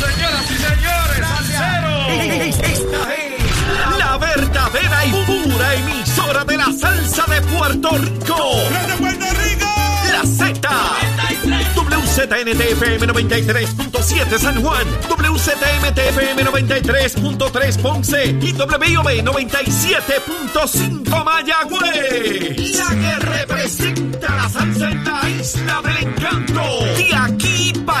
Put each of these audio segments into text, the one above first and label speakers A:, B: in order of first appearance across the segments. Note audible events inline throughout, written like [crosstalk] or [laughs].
A: señoras y señores, salseros.
B: Esta es la verdadera y pura emisora de la salsa de Puerto Rico.
A: ¡De Puerto Rico!
B: La Z. WZNTFM 93.7 San Juan, WZMTFM 93.3 Ponce y WIOB 97.5 Mayagüez. La que representa la salsa en la isla del encanto. De aquí para.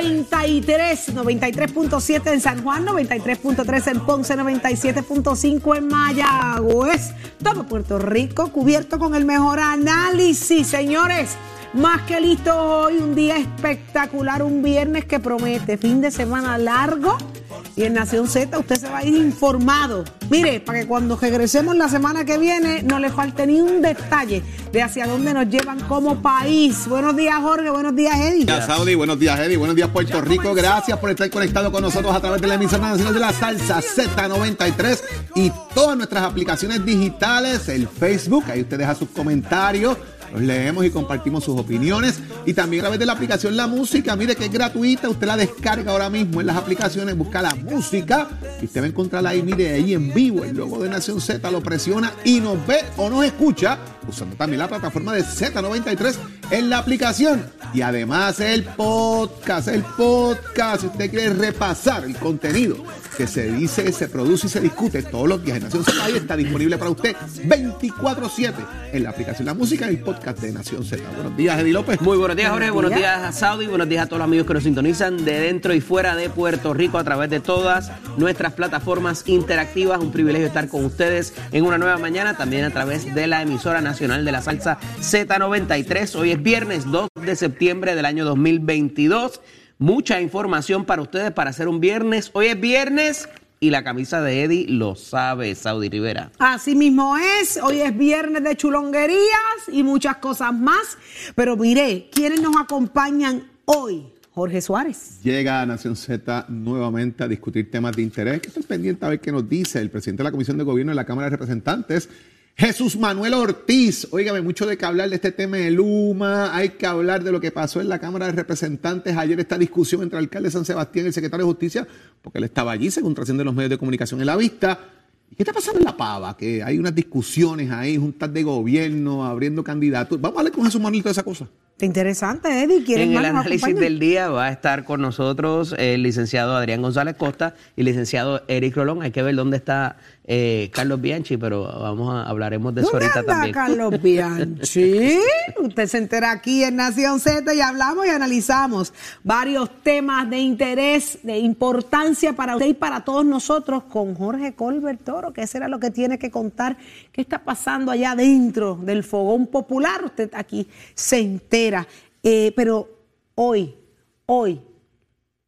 C: Z93,
D: 93.7 en San Juan, 93.3 en Ponce, 97.5 en Mayagüez. Todo Puerto Rico cubierto con el mejor análisis, señores. Más que listo hoy, un día espectacular, un viernes que promete, fin de semana largo. Y en Nación Z usted se va a ir informado. Mire, para que cuando regresemos la semana que viene no le falte ni un detalle de hacia dónde nos llevan como país. Buenos días, Jorge. Buenos días, Eddie.
E: Buenos días, Saudi. Buenos días, Eddie. Buenos días, Puerto Rico. Gracias por estar conectado con nosotros a través de la emisora nacional de la salsa Z93 y todas nuestras aplicaciones digitales, el Facebook. Ahí usted deja sus comentarios. Los leemos y compartimos sus opiniones. Y también a través de la aplicación La Música, mire que es gratuita. Usted la descarga ahora mismo en las aplicaciones, busca la música y usted va a encontrarla ahí, mire, ahí en vivo. El logo de Nación Z lo presiona y nos ve o nos escucha usando también la plataforma de Z93 en la aplicación. Y además el podcast, el podcast, si usted quiere repasar el contenido que se dice, se produce y se discute todos los días en Nación Z, ahí está disponible para usted 24-7 en la aplicación La Música y el podcast de Nación Z. Buenos días, Eddie López.
F: Muy buenos días, Jorge.
D: Buenos
F: Buenos
D: días.
F: días a Saudi. Buenos días a todos los amigos que nos sintonizan de dentro y fuera de Puerto Rico a través de todas nuestras plataformas interactivas. Un privilegio estar con ustedes en una nueva mañana, también a través de la emisora nacional de la salsa Z93. Hoy es viernes 2 de septiembre del año 2022. Mucha información para ustedes para hacer un viernes. Hoy es viernes y la camisa de Eddie lo sabe, Saudi Rivera.
D: Así mismo es, hoy es viernes de chulonguerías y muchas cosas más. Pero mire, ¿quiénes nos acompañan hoy? Jorge Suárez.
E: Llega a Nación Z nuevamente a discutir temas de interés. Que estén pendientes a ver qué nos dice el presidente de la Comisión de Gobierno de la Cámara de Representantes, Jesús Manuel Ortiz. Óigame, mucho de que hablar de este tema de Luma. Hay que hablar de lo que pasó en la Cámara de Representantes. Ayer esta discusión entre el alcalde de San Sebastián y el secretario de Justicia, porque él estaba allí, según trascienden los medios de comunicación en la vista. ¿Y qué está pasando en La Pava? Que hay unas discusiones ahí, juntas de gobierno, abriendo candidatos. Vamos a hablar con Jesús Manuel de toda esa cosa.
D: Interesante, Eddie. ¿Quiénes
F: En el análisis del día va a estar con nosotros el licenciado Adrián González Costa y el licenciado Eric Rolón. Hay que ver dónde está eh, Carlos Bianchi, pero vamos a hablaremos de eso
D: ¿Dónde
F: ahorita
D: anda
F: también.
D: Carlos Bianchi? [laughs] Usted se entera aquí en Nación Z y hablamos y analizamos varios temas de interés, de importancia para usted y para todos nosotros con Jorge Colbert Toro, que será lo que tiene que contar, qué está pasando allá dentro del fogón popular. Usted aquí se entera. Eh, pero hoy, hoy,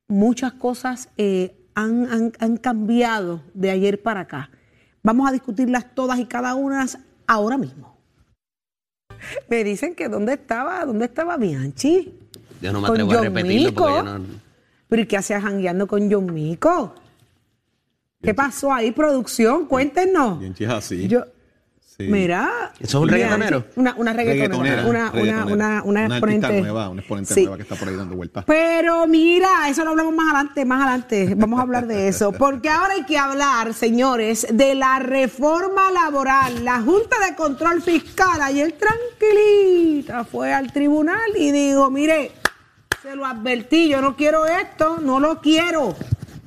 D: muchas cosas eh, han, han- han cambiado de ayer para acá. Vamos a discutirlas todas y cada una ahora mismo. Me dicen que dónde estaba, dónde estaba Bianchi.
F: Yo no me
D: Con
F: atrevo a repetirlo porque yo no...
D: Pero ¿y qué hacía jangueando con John Mico? ¿Qué pasó ahí, producción? Cuéntenos.
E: Bianchi es así.
D: Yo,
E: Sí.
D: Mira.
F: ¿Eso es un reggaetonero?
D: Una, una reggaetonera.
E: Reggaetonera,
D: Una, una, una, una
E: artista
D: exponente.
E: nueva, una exponente
D: Sí.
E: nueva que está por ahí dando vueltas.
D: Pero mira, eso lo hablamos más adelante, más adelante. Vamos a hablar de eso. Porque ahora hay que hablar, señores, de la reforma laboral. La Junta de Control Fiscal ayer tranquilita fue al tribunal y dijo, mire, se lo advertí, yo no quiero esto, no lo quiero.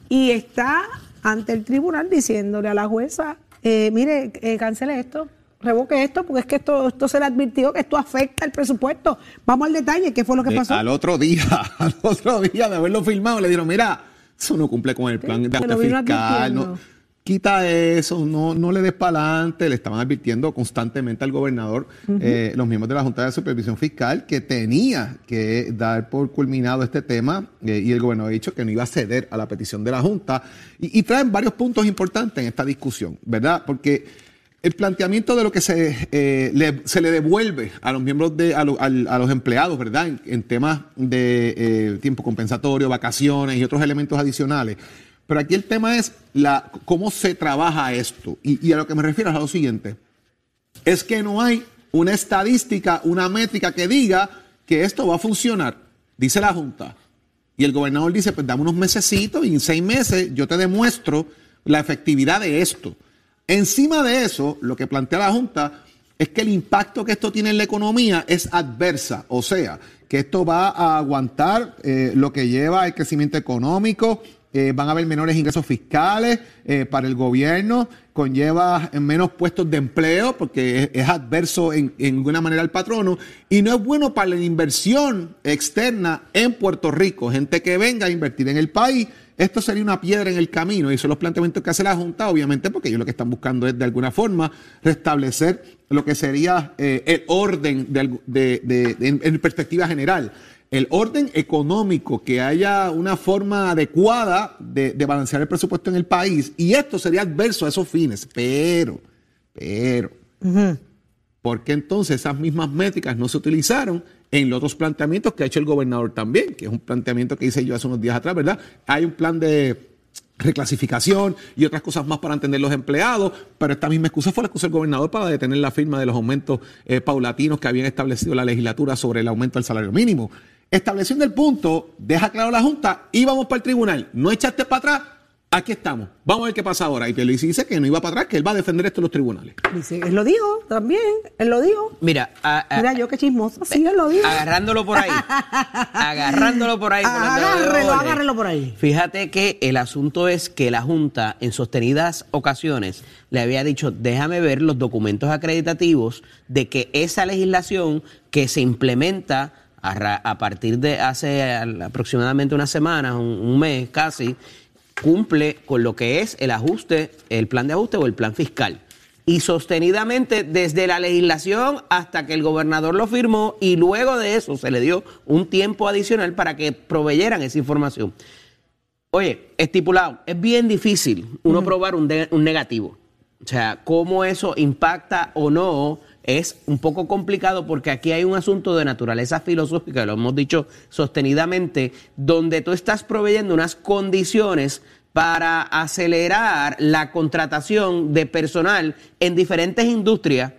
D: Y está ante el tribunal diciéndole a la jueza, eh, mire, eh, cancele esto, revoque esto, porque es que esto, esto se le advirtió que esto afecta el presupuesto. Vamos al detalle, ¿qué fue lo que
E: De-
D: pasó?
E: al otro día, [laughs] al otro día de haberlo filmado, le dijeron, mira, Eso no cumple con el plan de ajuste fiscal. No. Quita eso, no, no le des para adelante. Le estaban advirtiendo constantemente al gobernador, eh, los miembros de la Junta de Supervisión Fiscal, que tenía que dar por culminado este tema eh, y el gobernador ha dicho que no iba a ceder a la petición de la Junta. Y, y traen varios puntos importantes en esta discusión, ¿verdad? Porque el planteamiento de lo que se, eh, le, se le devuelve a los miembros de, a, lo- al- a los empleados, ¿verdad? En, en temas de eh, tiempo compensatorio, vacaciones y otros elementos adicionales. Pero aquí el tema es la, cómo se trabaja esto. Y, a lo que me refiero es a lo siguiente. Es que no hay una estadística, una métrica que diga que esto va a funcionar, dice la Junta. Y el gobernador dice, pues dame unos mesecitos y en seis meses yo te demuestro la efectividad de esto. Encima de eso, lo que plantea la Junta es que el impacto que esto tiene en la economía es adversa, o sea, que esto va a aguantar eh, lo que lleva el crecimiento económico, eh, van a haber menores ingresos fiscales eh, para el gobierno, conlleva menos puestos de empleo porque es, adverso en, en alguna manera al patrono y no es bueno para la inversión externa en Puerto Rico, gente que venga a invertir en el país. Esto sería una piedra en el camino y son los planteamientos que hace la Junta, obviamente, porque ellos lo que están buscando es de alguna forma restablecer lo que sería eh, el orden de, de- en perspectiva general. El orden económico, que haya una forma adecuada de, de balancear el presupuesto en el país, y esto sería adverso a esos fines. Pero, pero, ¿por qué entonces esas mismas métricas no se utilizaron en los otros planteamientos que ha hecho el gobernador también? Que es un planteamiento que hice yo hace unos días atrás, ¿verdad? Hay un plan de reclasificación y otras cosas más para entender los empleados, pero esta misma excusa fue la excusa del gobernador para detener la firma de los aumentos eh, paulatinos que habían establecido la legislatura sobre el aumento del salario mínimo. Estableciendo el punto, deja claro la Junta y vamos para el tribunal. No echaste para atrás, aquí estamos. Vamos a ver qué pasa ahora. Y Pierluisi dice que no iba para atrás, que él va a defender esto en los tribunales.
D: Dice, él lo dijo también, él lo dijo.
F: Mira, a- a-
D: Mira, yo qué chismosa, sí, él lo dijo.
F: agarrándolo por ahí. agarrándolo por ahí.
D: Agárrelo, agárrelo por ahí.
F: Fíjate que el asunto es que la Junta en sostenidas ocasiones le había dicho, déjame ver los documentos acreditativos de que esa legislación que se implementa a, partir de hace aproximadamente una semana, un, un mes casi, cumple con lo que es el ajuste, el plan de ajuste o el plan fiscal. Y sostenidamente desde la legislación hasta que el gobernador lo firmó y luego de eso se le dio un tiempo adicional para que proveyeran esa información. Oye, estipulado, es bien difícil uno probar un, de- un negativo. O sea, cómo eso impacta o no es un poco complicado porque aquí hay un asunto de naturaleza filosófica, lo hemos dicho sostenidamente, donde tú estás proveyendo unas condiciones para acelerar la contratación de personal en diferentes industrias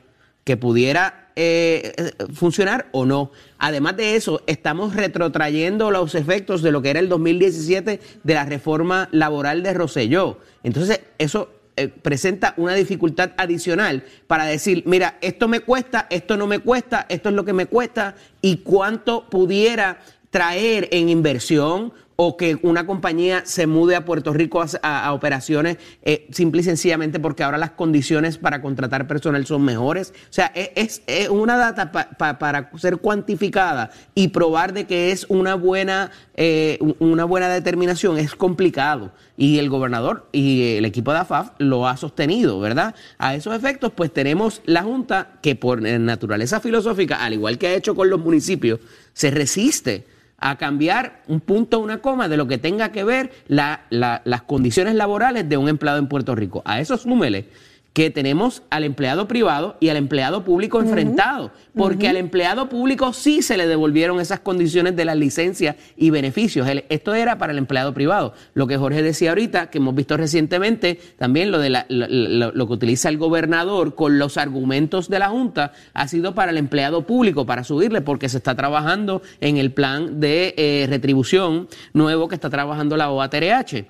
F: que pudiera eh, eh, funcionar o no. Además de eso, estamos retrotrayendo los efectos de lo que era el 2017 de la reforma laboral de Roselló. Entonces, eso eh, presenta una dificultad adicional para decir, mira, esto me cuesta, esto no me cuesta, esto es lo que me cuesta y cuánto pudiera traer en inversión o que una compañía se mude a Puerto Rico a, operaciones eh, simple y sencillamente porque ahora las condiciones para contratar personal son mejores. O sea, e- es, una data pa- pa- para ser cuantificada y probar de que es una buena, eh, una buena determinación es complicado. Y el gobernador y el equipo de AFAF lo ha sostenido, ¿verdad? A esos efectos, pues tenemos la Junta que por naturaleza filosófica, al igual que ha hecho con los municipios, se resiste a cambiar un punto una coma de lo que tenga que ver la- la- las condiciones laborales de un empleado en Puerto Rico. A eso súmele que tenemos al empleado privado y al empleado público enfrentados, porque al empleado público sí se le devolvieron esas condiciones de las licencias y beneficios. Esto era para el empleado privado. Lo que Jorge decía ahorita, que hemos visto recientemente, también lo, de la- lo, lo- lo que utiliza el gobernador con los argumentos de la Junta, ha sido para el empleado público, para subirle, porque se está trabajando en el plan de eh, retribución nuevo que está trabajando la OATRH.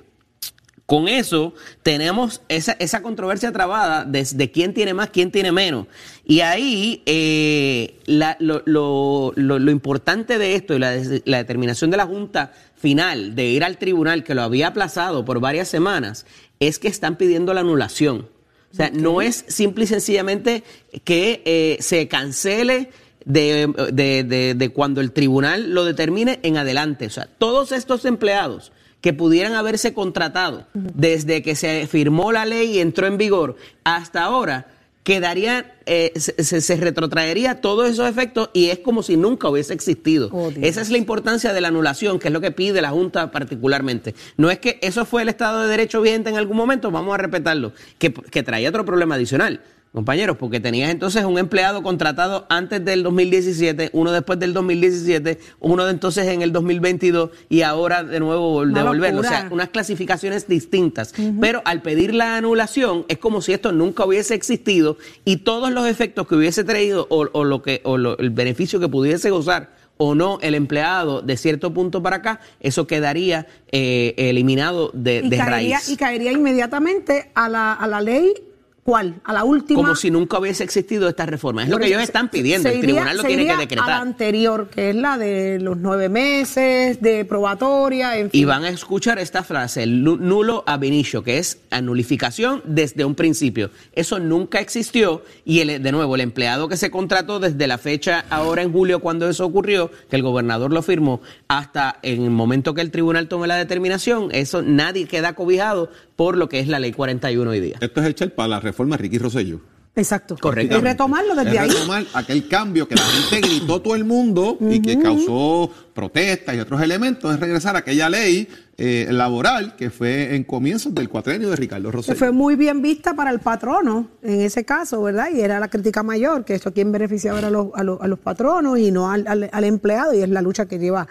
F: Con eso tenemos esa, esa controversia trabada de, de quién tiene más, quién tiene menos. Y ahí eh, la- lo, lo- lo- lo importante de esto y la, determinación de la Junta final de ir al tribunal, que lo había aplazado por varias semanas, es que están pidiendo la anulación. O sea, no es simple y sencillamente que eh, se cancele de, de- de- de cuando el tribunal lo determine en adelante. O sea, todos estos empleados que pudieran haberse contratado desde que se firmó la ley y entró en vigor hasta ahora, quedaría, eh, se, se- retrotraería todos esos efectos y es como si nunca hubiese existido.
D: Oh.
F: Esa es la importancia de la anulación, que es lo que pide la Junta particularmente. No es que eso fue el Estado de Derecho vigente en algún momento, vamos a respetarlo, que, que traía otro problema adicional. Compañeros, porque tenías entonces un empleado contratado antes del 2017, uno después del 2017, uno de entonces en el 2022 y ahora de nuevo
D: Una
F: devolverlo. O sea, unas clasificaciones distintas. Pero al pedir la anulación es como si esto nunca hubiese existido y todos los efectos que hubiese traído o, o lo que o lo- el beneficio que pudiese gozar o no el empleado de cierto punto para acá, eso quedaría eh, eliminado de,
D: y,
F: de
D: caería,
F: raíz.
D: y caería inmediatamente a la, a la ley, ¿cuál? A la última.
F: Como si nunca hubiese existido esta reforma. Es lo que ellos están pidiendo. El tribunal lo tiene que
D: iría A la
F: decretar.
D: anterior, que es la de los nueve meses, de probatoria, en fin.
F: Y van a escuchar esta frase, el nu- nulo ab initio, que es anulificación desde un principio. Eso nunca existió y el, de nuevo, el empleado que se contrató desde la fecha ahora en julio cuando eso ocurrió, que el gobernador lo firmó, hasta en el momento que el tribunal tome la determinación, eso nadie queda cobijado por lo que es la ley 41 hoy día.
E: Esto es echar para la reforma Ricky Rosselló.
D: Exacto.
F: Correcto.
D: Y retomarlo desde
E: Es
D: ahí.
E: retomar aquel cambio que la gente gritó todo el mundo y que causó protestas y otros elementos, es regresar a aquella ley eh, laboral que fue en comienzos del cuatrenio de Ricardo
D: que
E: Rosselló.
D: fue muy bien vista para el patrono en ese caso, ¿verdad? Y era la crítica mayor, que esto quien beneficiaba era a los, a los, a los patronos y no al, al- al empleado, y es la lucha que lleva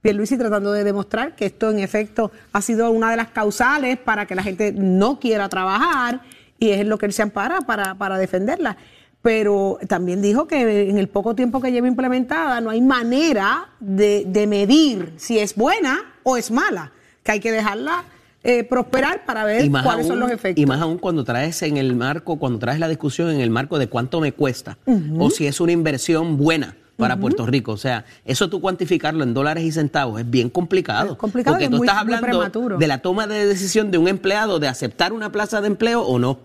D: Pierluisi tratando de demostrar que esto en efecto ha sido una de las causales para que la gente no quiera trabajar y es lo que él se ampara para, para defenderla. Pero también dijo que en el poco tiempo que lleva implementada no hay manera de, de medir si es buena o es mala, que hay que dejarla eh, prosperar para ver cuáles son los efectos.
F: y más aún cuando traes en el marco, cuando traes la discusión en el marco de cuánto me cuesta o si es una inversión buena para Puerto Rico. O sea, eso tú cuantificarlo en dólares y centavos es bien complicado.
D: Es complicado
F: porque tú
D: muy-
F: estás hablando de la toma de decisión de un empleado de aceptar una plaza de empleo o no.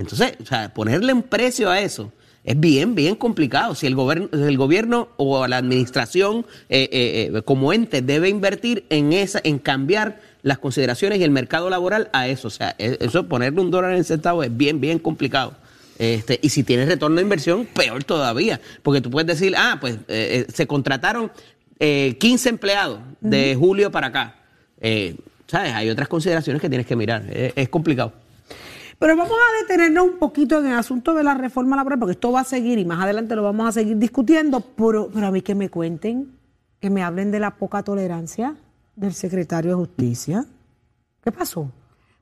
F: Entonces, o sea, ponerle un precio a eso es bien, bien complicado. Si el gobierno, el gobierno o la administración eh, eh, eh, como ente debe invertir en esa, en cambiar las consideraciones y el mercado laboral a eso. O sea, e- eso ponerle un dólar en centavo es bien, bien complicado. Este, y si tienes retorno de inversión, peor todavía. Porque tú puedes decir, ah, pues eh, eh, se contrataron eh, 15 empleados de julio para acá. Eh, ¿Sabes? Hay otras consideraciones que tienes que mirar. Es- es complicado.
D: Pero vamos a detenernos un poquito en el asunto de la reforma laboral, porque esto va a seguir y más adelante lo vamos a seguir discutiendo, pero, pero a mí que me cuenten, que me hablen de la poca tolerancia del secretario de Justicia. ¿Qué pasó?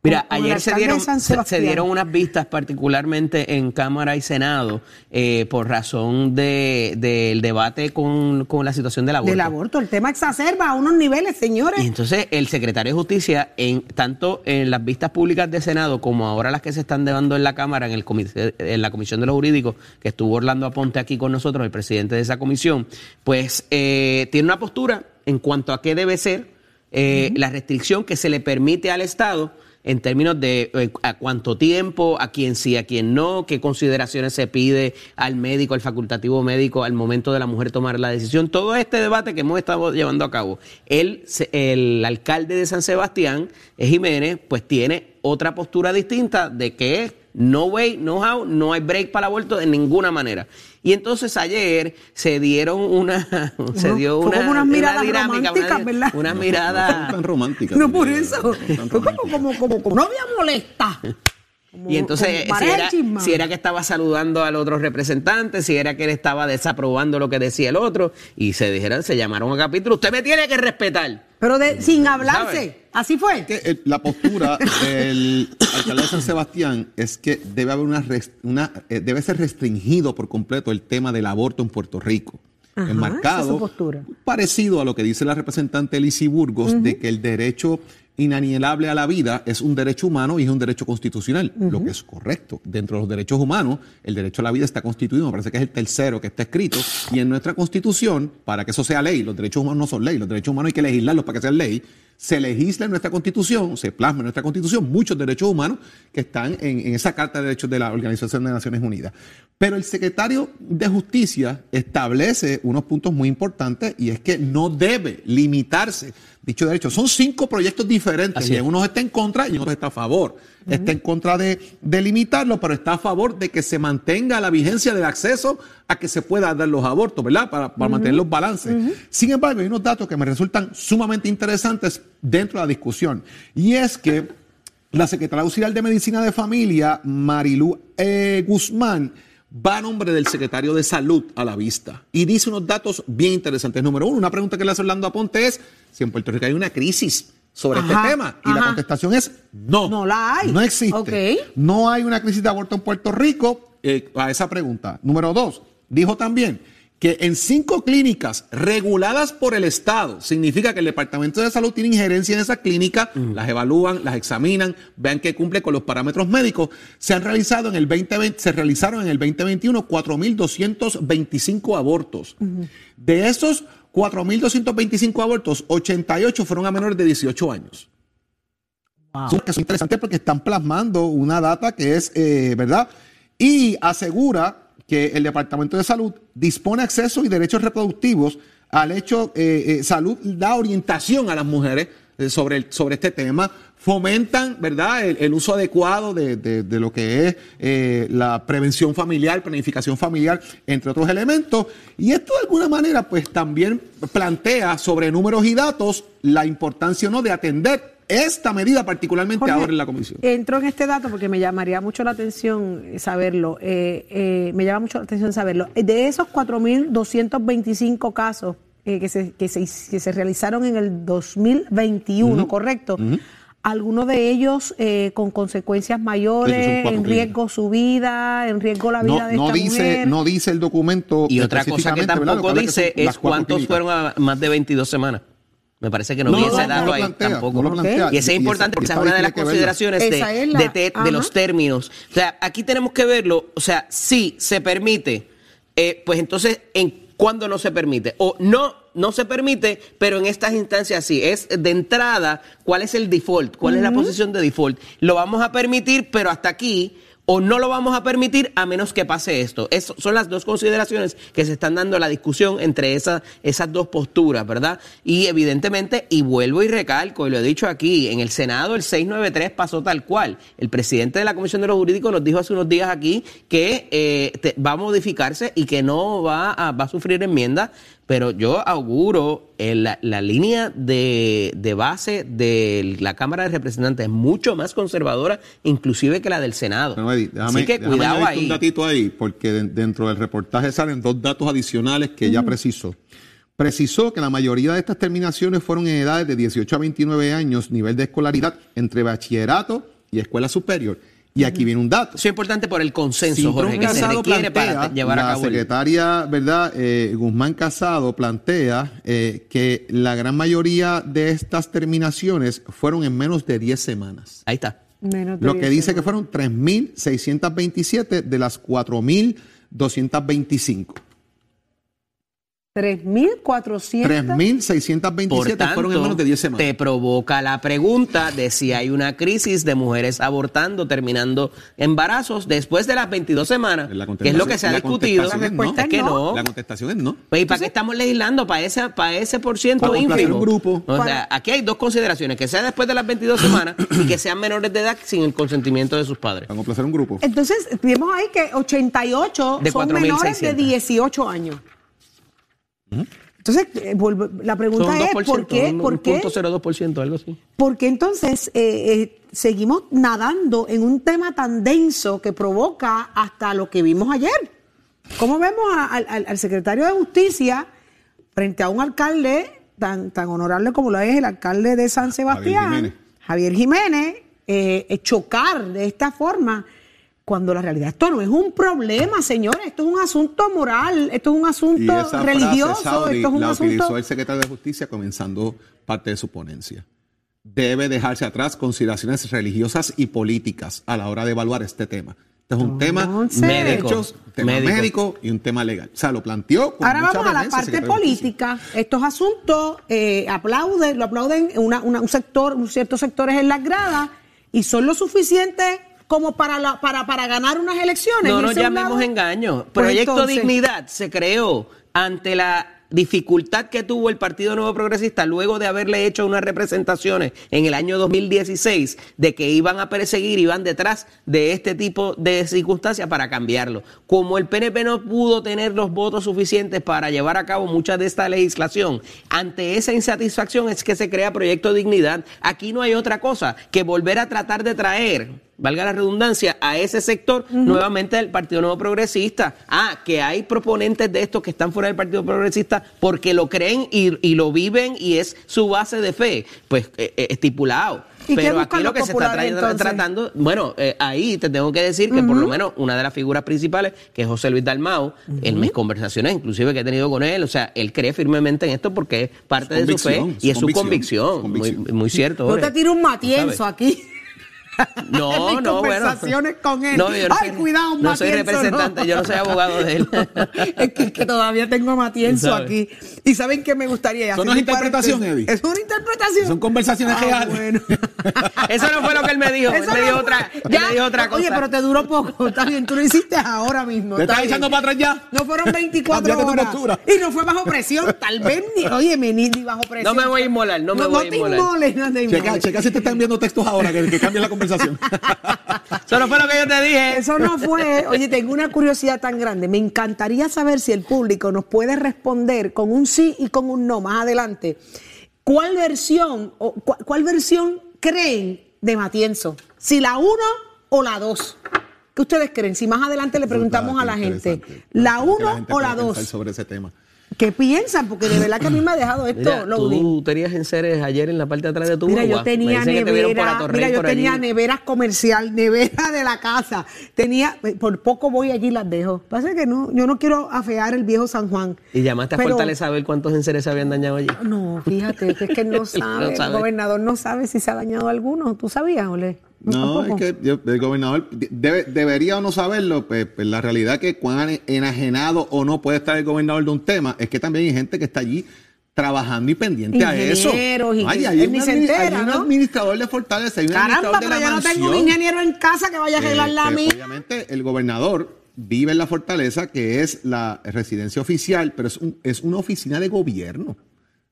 F: Mira, ayer se
D: de
F: dieron, se, dieron unas vistas particularmente en Cámara y Senado eh, por razón de- del debate con, con la situación del aborto.
D: Del aborto, el tema exacerba a unos niveles, señores.
F: Y entonces el secretario de Justicia, en tanto en las vistas públicas de Senado como ahora las que se están dando en la Cámara, en, el comité- en la Comisión de los Jurídicos, que estuvo Orlando Aponte aquí con nosotros, el presidente de esa comisión, pues eh, tiene una postura en cuanto a qué debe ser eh, la restricción que se le permite al Estado en términos de eh, a cuánto tiempo, a quién sí, a quién no, qué consideraciones se pide al médico, al facultativo médico al momento de la mujer tomar la decisión. Todo este debate que hemos estado llevando a cabo. El alcalde de San Sebastián, eh, Jiménez, pues tiene otra postura distinta de que es no way, no how, no hay break para el aborto de ninguna manera. Y entonces ayer se dieron una, [laughs] se dio una,
D: como unas
F: una dinámica,
D: románticas,
F: una,
D: ¿verdad?
F: una
E: No
F: mirada.
E: son tan románticas.
D: No por eso.
E: No
D: Fue como, como, como, como novia molesta. Como-
F: Y entonces, si era, si era que estaba saludando al otro representante, si era que él estaba desaprobando lo que decía el otro, y se dijeron, se llamaron a capítulo, usted me tiene que respetar.
D: Pero de, sin hablarse.
F: ¿Sabe?
D: Así fue.
E: que el- la postura [laughs] del alcalde de San Sebastián es que debe haber una, una eh, debe ser restringido por completo el tema del aborto en Puerto Rico.
D: Ajá, es
E: enmarcado
D: su postura.
E: parecido a lo que dice la representante Lizy Burgos de que el derecho inalienable a la vida es un derecho humano y es un derecho constitucional, lo que es correcto. Dentro de los derechos humanos, el derecho a la vida está constituido, me parece que es el tercero que está escrito, y en nuestra constitución, para que eso sea ley, los derechos humanos no son ley, los derechos humanos hay que legislarlos para que sean ley, se legisla en nuestra constitución, se plasma en nuestra constitución muchos derechos humanos que están en, en esa Carta de Derechos de la Organización de Naciones Unidas. Pero el secretario de Justicia establece unos puntos muy importantes y es que no debe limitarse dicho derecho. Son cinco proyectos diferentes
F: Así
E: y en unos está en contra y en otros está a favor. Está en contra de, de limitarlo, pero está a favor de que se mantenga la vigencia del acceso a que se pueda dar los abortos, ¿verdad? Para, para mantener los balances. Sin embargo, hay unos datos que me resultan sumamente interesantes dentro de la discusión. Y es que la secretaria auxiliar de Medicina de Familia, Marilú eh, Guzmán, va a nombre del secretario de Salud a la vista y dice unos datos bien interesantes. Número uno, una pregunta que le hace Orlando Aponte es si en Puerto Rico hay una crisis sobre
D: Ajá,
E: este tema. Y la contestación es no.
D: No la hay.
E: No existe. No hay una crisis de aborto en Puerto Rico eh, a esa pregunta. Número dos, dijo también que en cinco clínicas reguladas por el Estado, significa que el Departamento de Salud tiene injerencia en esas clínicas, las evalúan, las examinan, vean que cumple con los parámetros médicos. Se han realizado en el 2020, se realizaron en el 2021 4.225 abortos. De esos 4.225 abortos, 88 fueron a menores de 18 años. Son que son interesantes porque están plasmando una data que es, eh, ¿verdad? Y asegura que el Departamento de Salud dispone acceso y derechos reproductivos al hecho, eh, eh, salud da orientación a las mujeres sobre, el- sobre este tema, fomentan, ¿verdad?, el, el uso adecuado de, de- de lo que es eh, la prevención familiar, planificación familiar, entre otros elementos. Y esto de alguna manera, pues también plantea sobre números y datos la importancia o no de atender esta medida, particularmente
D: Jorge,
E: ahora en la comisión.
D: Entro en este dato porque me llamaría mucho la atención eh, saberlo. eh, eh, me llama mucho la atención saberlo. Eh, De esos 4.225 casos eh, que, se, que, se, que se realizaron en el 2021, ¿correcto? Algunos de ellos eh, con consecuencias mayores, en riesgo su vida, en riesgo la vida
E: No,
D: de
E: no
D: esta
E: dice,
D: mujer.
E: no dice el documento.
F: Y otra cosa que
E: ¿verdad?
F: Tampoco
E: que
F: dice es cuántos
E: clínicas.
F: fueron a más de 22 semanas. Me parece que no, vi ese dato ahí
E: plantea,
F: tampoco.
E: no plantea.
F: Y ese es
E: Y
F: importante
E: esa-
F: porque esa es una de las consideraciones de,
D: la-
F: de te- de los términos. O sea, aquí tenemos que verlo. O sea, sí se permite, eh, pues entonces, ¿en cuándo no se permite? O no, no se permite, pero en estas instancias sí. Es de entrada, ¿cuál es el default? ¿Cuál es la posición de default? Lo vamos a permitir, pero hasta aquí. O no lo vamos a permitir a menos que pase esto. Es- son las dos consideraciones que se están dando en la discusión entre esa- esas dos posturas, ¿verdad? Y evidentemente, y vuelvo y recalco, y lo he dicho aquí, en el Senado el 693 pasó tal cual. El presidente de la Comisión de los Jurídicos nos dijo hace unos días aquí que eh, va a modificarse y que no va a, va a sufrir enmienda, pero yo auguro eh, la, la línea de, de base de la Cámara de Representantes es mucho más conservadora, inclusive que la del Senado.
E: Bueno, Eddie, déjame,
F: Así que
E: déjame
F: cuidado ahí.
E: un datito ahí, porque de- dentro del reportaje salen dos datos adicionales que ella precisó. Precisó que la mayoría de estas terminaciones fueron en edades de 18 a 29 años, nivel de escolaridad entre bachillerato y escuela superior. Y aquí viene un dato.
F: Eso es importante por el consenso,
E: Cintrón
F: Jorge, que se
E: Casado
F: requiere
E: plantea,
F: para llevar a
E: la
F: cabo el-
E: secretaria, ¿verdad? Eh, Guzmán Casado plantea eh, que la gran mayoría de estas terminaciones fueron en menos de 10 semanas.
F: Ahí está.
D: Menos de
E: Lo que
D: 10
E: dice que fueron 3.627 de las 4.225.
D: 3.400.
E: 3.627
F: Por
E: fueron en menos de 10 semanas.
F: te provoca la pregunta de si hay una crisis de mujeres abortando, terminando embarazos después de las 22 semanas,
E: La
F: que es lo que se ha
E: la
F: discutido.
E: contestación es
D: respuesta
F: Es que no.
E: La contestación es no.
F: Pues, ¿Y para qué estamos legislando? ¿Para ese, para ese por ciento ínfimo?
E: un grupo.
F: O sea, aquí hay dos consideraciones, que sea después de las 22 semanas y que sean menores de edad sin el consentimiento de sus padres.
E: Para complacer un grupo.
D: Entonces, vemos ahí que 88
F: De
D: son menores de
F: 4.600.
D: 18 años. Entonces, eh, vuelvo- la pregunta
F: Son
D: es,
F: 2%,
D: ¿por qué,
F: un
D: por qué,
F: punto 02%, algo así.
D: por qué entonces eh, eh, seguimos nadando en un tema tan denso que provoca hasta lo que vimos ayer? ¿Cómo vemos a- al, secretario de Justicia frente a un alcalde tan, tan honorable como lo es el alcalde de San Sebastián,
E: Jiménez.
D: Javier Jiménez, eh, chocar de esta forma? Cuando la realidad esto no es un problema, señores, esto es un asunto moral, esto es un
E: Y
D: asunto
E: frase,
D: religioso,
E: Saudi,
D: esto es un
E: la utilizó
D: asunto...
E: el secretario de Justicia comenzando parte de su ponencia. Debe dejarse atrás consideraciones religiosas y políticas a la hora de evaluar este tema. Este es un tema
D: Entonces-
F: Médico.
E: derechos, un tema
F: Médico.
E: médico. y un tema legal. O sea, lo planteó con
D: Ahora
E: mucha
D: vamos a la parte política. Estos asuntos eh, aplauden, lo aplauden una- una- un sector, un ciertos sectores en las gradas y son lo suficiente como para la, para, para ganar unas elecciones.
F: No nos llamemos
D: lado.
F: engaños.
D: Pues
F: Proyecto
D: entonces-
F: Dignidad se creó ante la dificultad que tuvo el Partido Nuevo Progresista luego de haberle hecho unas representaciones en el año 2016 de que iban a perseguir, iban detrás de este tipo de circunstancias para cambiarlo. Como el PNP no pudo tener los votos suficientes para llevar a cabo mucha de esta legislación, ante esa insatisfacción es que se crea Proyecto Dignidad. Aquí no hay otra cosa que volver a tratar de traer valga la redundancia, a ese sector nuevamente del Partido Nuevo Progresista. Ah, que hay proponentes de estos que están fuera del Partido Progresista porque lo creen y, y lo viven y es su base de fe, pues eh, eh, estipulado.
D: ¿Y qué
F: Pero aquí lo que se está tra-
D: entonces?
F: tratando, bueno, eh, ahí te tengo que decir que por lo menos una de las figuras principales, que es José Luis Dalmau, en mis conversaciones inclusive que he tenido con él, o sea, él cree firmemente en esto porque es parte
E: Su
F: de su fe y es
E: su convicción,
F: convicción.
E: su convicción.
F: Muy, muy cierto.
D: No te tiro un matienzo aquí.
F: No,
D: en [laughs] mis
F: no, bueno.
D: conversaciones con él.
F: No, yo no
D: Ay,
F: soy-
D: cuidado,
F: No soy
D: Matienzo,
F: representante,
D: no.
F: yo no soy abogado de él. [laughs]
D: es que, que todavía tengo a Matienzo aquí. ¿Y saben qué me gustaría?
E: Eso
D: Hacer
E: no es
D: un
E: interpretación. Eddie.
D: Es una interpretación.
E: Son conversaciones
D: Ah,
E: reales.
D: bueno. [laughs]
F: Eso no fue lo que él me dijo. Él me
D: no
F: dijo otra, él
D: Ya,
F: me dijo otra cosa.
D: Oye, pero te duró poco. Está bien, tú lo hiciste ahora mismo.
E: ¿Te
D: está
E: estás echando para atrás ya?
D: No fueron 24
E: Cambiate tu
D: horas. Y no fue bajo presión. Tal vez ni, oye, ni, ni bajo presión.
F: No me voy a inmolar, no me voy a
D: te
F: inmolar.
D: inmoles, no te
E: Checa,
D: inmoles.
E: checa si te están enviando textos ahora, que, que cambien la conversación. [laughs]
F: Eso no fue lo que yo te dije.
D: Eso no fue. Oye, tengo una curiosidad tan grande. Me encantaría saber si el público nos puede responder con un sí y con un no más adelante. ¿Cuál versión o cu- cuál versión creen de Matienzo? ¿Si la uno o la dos? ¿Qué ustedes creen? Si más adelante le preguntamos a la gente. ¿la
E: Que
D: uno
E: gente
D: o la
E: pueda pensar
D: dos?
E: sobre ese tema.
D: ¿Qué piensan? Porque de verdad que a mí me ha dejado esto,
F: Mira,
D: Loading.
F: tú tenías enseres ayer en la parte de atrás de tu
D: Mira,
F: guagua.
D: yo tenía
F: que te
D: mira, yo tenía
F: allí.
D: neveras comercial, [laughs] nevera de la casa. Tenía, por poco voy allí y las dejo. Pasa que no, yo no quiero afear el viejo San Juan.
F: Y llamaste a Fortaleza a ver cuántos enseres se habían dañado allí.
D: No, fíjate, que es que él [laughs] no sabe,
F: sabe.
D: el gobernador no sabe si se ha dañado alguno. ¿Tú sabías, Ole?
E: No, es que yo- el gobernador debe- debería o no saberlo, pues, pues la realidad que cuán enajenado o no puede estar el gobernador de un tema es que también hay gente que está allí trabajando y pendiente a eso. Ay, hay un,
D: entera,
E: hay un
D: ¿no?
E: administrador de Fortaleza, hay un
D: Caramba,
E: administrador de
D: pero
E: la
D: yo no tengo un ingeniero en casa que vaya a arreglar la
E: Eh, que
D: mía.
E: Obviamente el gobernador vive en la fortaleza, que es la residencia oficial, pero es, un- es una oficina de gobierno.